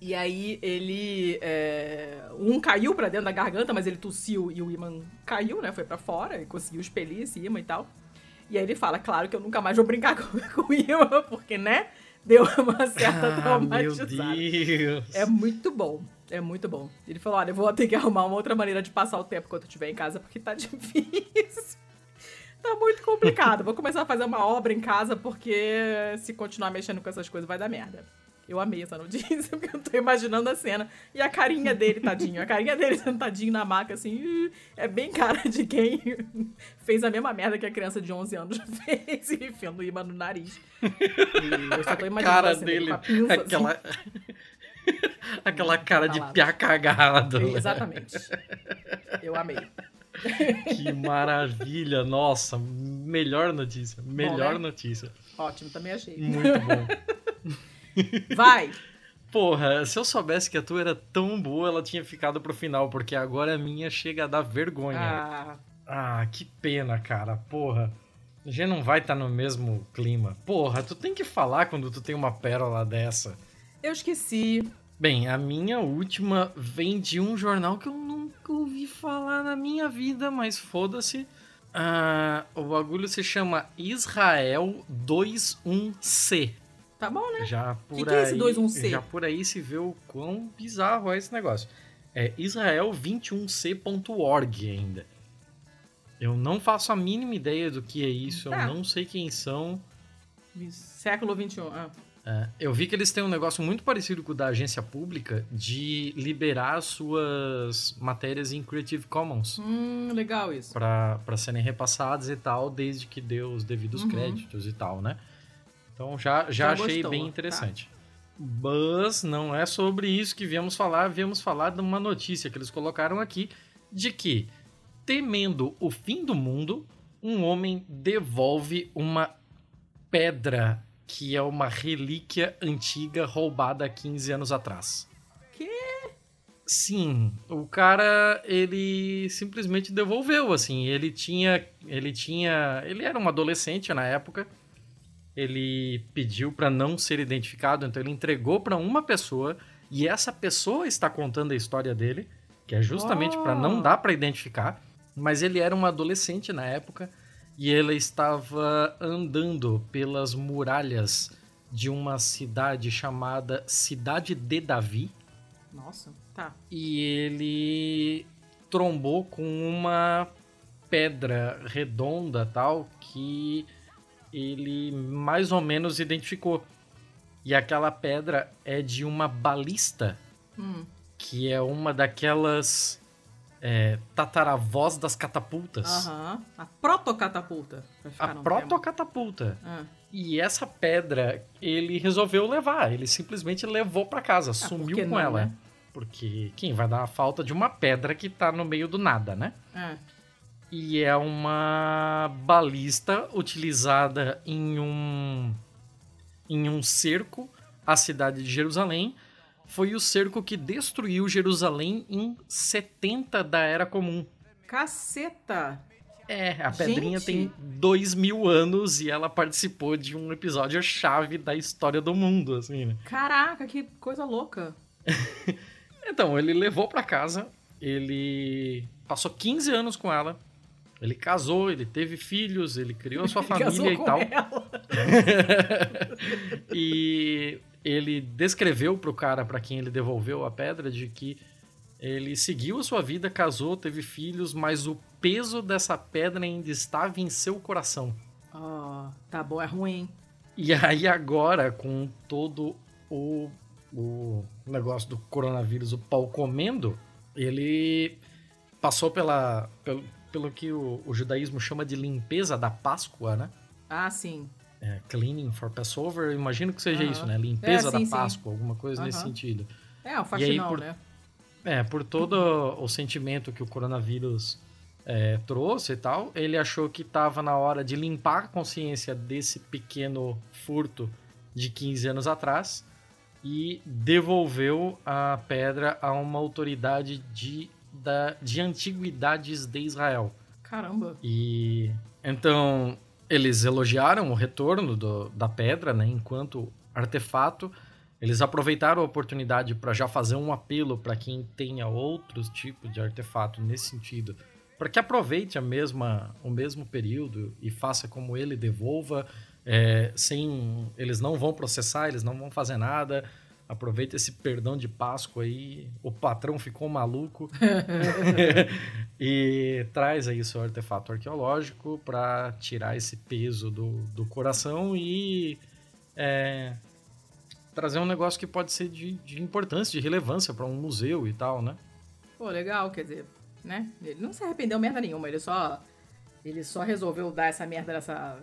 E aí ele. é, Um caiu pra dentro da garganta, mas ele tossiu e o imã caiu, né? Foi pra fora e conseguiu expelir esse imã e tal. E aí ele fala, claro que eu nunca mais vou brincar com, com o imã, porque, né? Deu uma certa Ah, meu traumatizada. Deus. É muito bom. É muito bom. Ele falou: olha, eu vou ter que arrumar uma outra maneira de passar o tempo quando eu estiver em casa, porque tá difícil. Tá muito complicado. Vou começar a fazer uma obra em casa, porque se continuar mexendo com essas coisas vai dar merda. Eu amei essa notícia, porque eu tô imaginando a cena. E a carinha dele, tadinho. A carinha dele sentadinho na maca, assim, é bem cara de quem fez a mesma merda que a criança de 11 anos fez, enfiando imã no nariz. E eu só tô imaginando cara a cena, ele dele, pinça, assim. aquela, aquela cara de piá cagado. Exatamente. Eu amei. Que maravilha, nossa, melhor notícia, melhor né? notícia. Ótimo, também achei. Muito bom. Vai! Porra, se eu soubesse que a tua era tão boa, ela tinha ficado pro final, porque agora a minha chega a dar vergonha. Ah, Ah, que pena, cara. Porra. A gente não vai estar no mesmo clima. Porra, tu tem que falar quando tu tem uma pérola dessa. eu esqueci. Bem, a minha última vem de um jornal que eu nunca ouvi falar na minha vida, mas foda-se. Ah, o bagulho se chama Israel 21C. Tá bom, né? Já por Que que é esse aí, 21C? Já por aí se vê o quão bizarro é esse negócio. É israel21c.org ainda. Eu não faço a mínima ideia do que é isso, Tá. eu não sei quem são. Século XXI. Ah. É, eu vi que eles têm um negócio muito parecido com o da agência pública de liberar suas matérias em Creative Commons Hum, legal isso. para serem repassadas e tal, desde que dê os devidos Uhum. créditos e tal, né? Então já, já, Já achei gostou, bem tá. interessante. Mas não é sobre isso que viemos falar, viemos falar de uma notícia que eles colocaram aqui de que, temendo o fim do mundo, um homem devolve uma pedra que é uma relíquia antiga roubada há 15 anos atrás. Que? Sim, o cara ele simplesmente devolveu assim. Ele tinha, ele tinha, ele era um adolescente na época. Ele pediu para não ser identificado, então ele entregou para uma pessoa e essa pessoa está contando a história dele, que é justamente para não Oh. dar para identificar. Mas ele era um adolescente na época e ele estava andando pelas muralhas de uma cidade chamada Cidade de Davi Nossa, tá. e ele trombou com uma pedra redonda tal que ele mais ou menos identificou. E aquela pedra é de uma balista, Hum. que é uma daquelas é, tataravós das catapultas. Aham. A protocatapulta. A protocatapulta. Ah. E essa pedra ele resolveu levar. Ele simplesmente levou pra casa, Ah, sumiu com não, ela. né? Porque quem vai dar a falta de uma pedra que tá no meio do nada, né? Ah. E é uma balista utilizada em um em um cerco à cidade de Jerusalém. Foi o cerco que destruiu Jerusalém em 70 da Era Comum. Caceta! É, a pedrinha Gente. tem dois mil anos e ela participou de um episódio chave da história do mundo, assim, né? Caraca, que coisa louca. Então, ele levou pra casa, ele passou 15 anos com ela, ele casou, ele teve filhos, ele criou sua família Casou e com tal. ela. e ele descreveu pro cara para quem ele devolveu a pedra de que ele seguiu a sua vida, casou, teve filhos, mas o peso dessa pedra ainda estava em seu coração. Ó, tá bom, é ruim. E aí agora, com todo o, o negócio do coronavírus, o pau comendo, ele passou pela, pelo, pelo que o, o judaísmo chama de limpeza da Páscoa, né? Ah, sim. É, cleaning for Passover, eu imagino que seja Aham. isso, né? Limpeza É, sim, da sim. Páscoa, alguma coisa nesse Aham. sentido. É, o faxinão, por- né? É, por todo o sentimento que o coronavírus é, trouxe e tal, ele achou que estava na hora de limpar a consciência desse pequeno furto de 15 anos atrás e devolveu a pedra a uma autoridade de, da, de antiguidades de Israel. Caramba. E então eles elogiaram o retorno do- da pedra, né, enquanto artefato, Eles aproveitaram a oportunidade para já fazer um apelo para quem tenha outros tipos de artefato nesse sentido, para que aproveite a mesma, o mesmo período e faça como ele devolva, é, sem eles não vão processar, eles não vão fazer nada. Aproveita esse perdão de Páscoa aí, o patrão ficou maluco e traz aí seu artefato arqueológico para tirar esse peso do, do coração e é, trazer um negócio que pode ser de, de importância, de relevância para um museu e tal, né? Pô, legal, quer dizer, né? Ele não se arrependeu merda nenhuma, ele só ele só resolveu dar essa merda dessa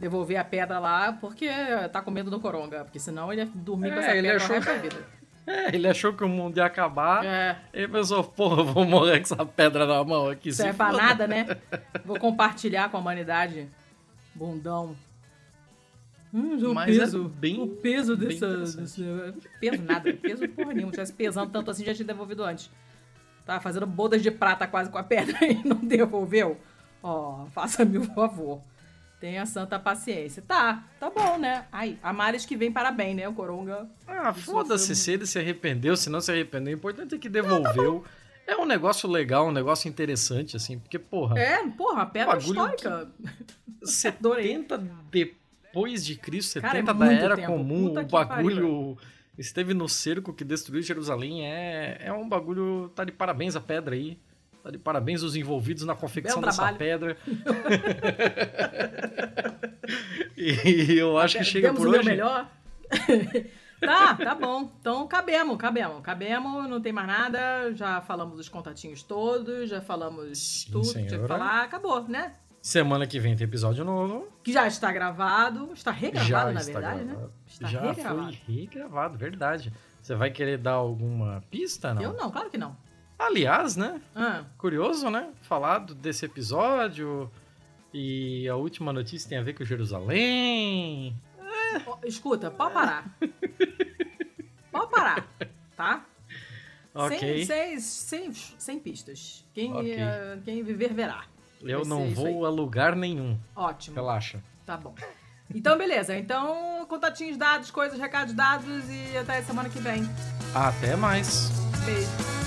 devolver a pedra lá porque tá com medo do coronga, porque senão ele ia dormir É, com essa ele pedra achou da vida. É, ele achou que o mundo ia acabar. É, Ele pensou, porra, vou morrer com essa pedra na mão aqui. se serve pra nada, né? Vou compartilhar com a humanidade. Bundão. Hum, o Mas é peso. bem- o peso bem dessa, desse- Peso nada. Peso porra nenhuma. Se tivesse pesando tanto assim, já tinha devolvido antes. Tava fazendo bodas de prata quase com a pedra e não devolveu. Ó, faça-me o favor. Tenha santa paciência. Tá, tá bom, né? Ai, a Maris que vem para bem, né? O Coronga. Ah, foda-se se ele se arrependeu, se não se arrependeu. O importante é que tá devolveu. É um negócio legal, um negócio interessante, assim, porque, porra, É, porra, a pedra histórica. 70 depois de Cristo, Cara, é 70 da Era tempo. Comum, Puta o bagulho esteve no cerco que destruiu Jerusalém. É, é um bagulho. Tá de parabéns a pedra aí. Tá de parabéns os envolvidos na confecção dessa pedra. e eu acho que chega Demos por o meu hoje. melhor. tá, tá bom. Então cabemos, cabemos. Cabemos, não tem mais nada. Já falamos os contatinhos todos, já falamos Sim, tudo que tinha que senhora. falar. Acabou, né? Semana que vem tem episódio novo. Que já está gravado. Está regravado, já na verdade, gravado. né? Está já regravado. foi regravado, verdade. Você vai querer dar alguma pista, não? Eu não, claro que não. Aliás, né? Ah, Curioso, né? Falado desse episódio. E a última notícia tem a ver com Jerusalém. ó, escuta, pode parar. pode parar, tá? Ok. Sem, sem, sem, sem pistas. Quem, Ok. eh, quem viver, verá. Eu vai não vou a lugar nenhum. Ótimo. Relaxa. Tá bom. Então, beleza. Então, contatinhos dados, coisas, recados dados e até semana que vem. Até mais. Beijo.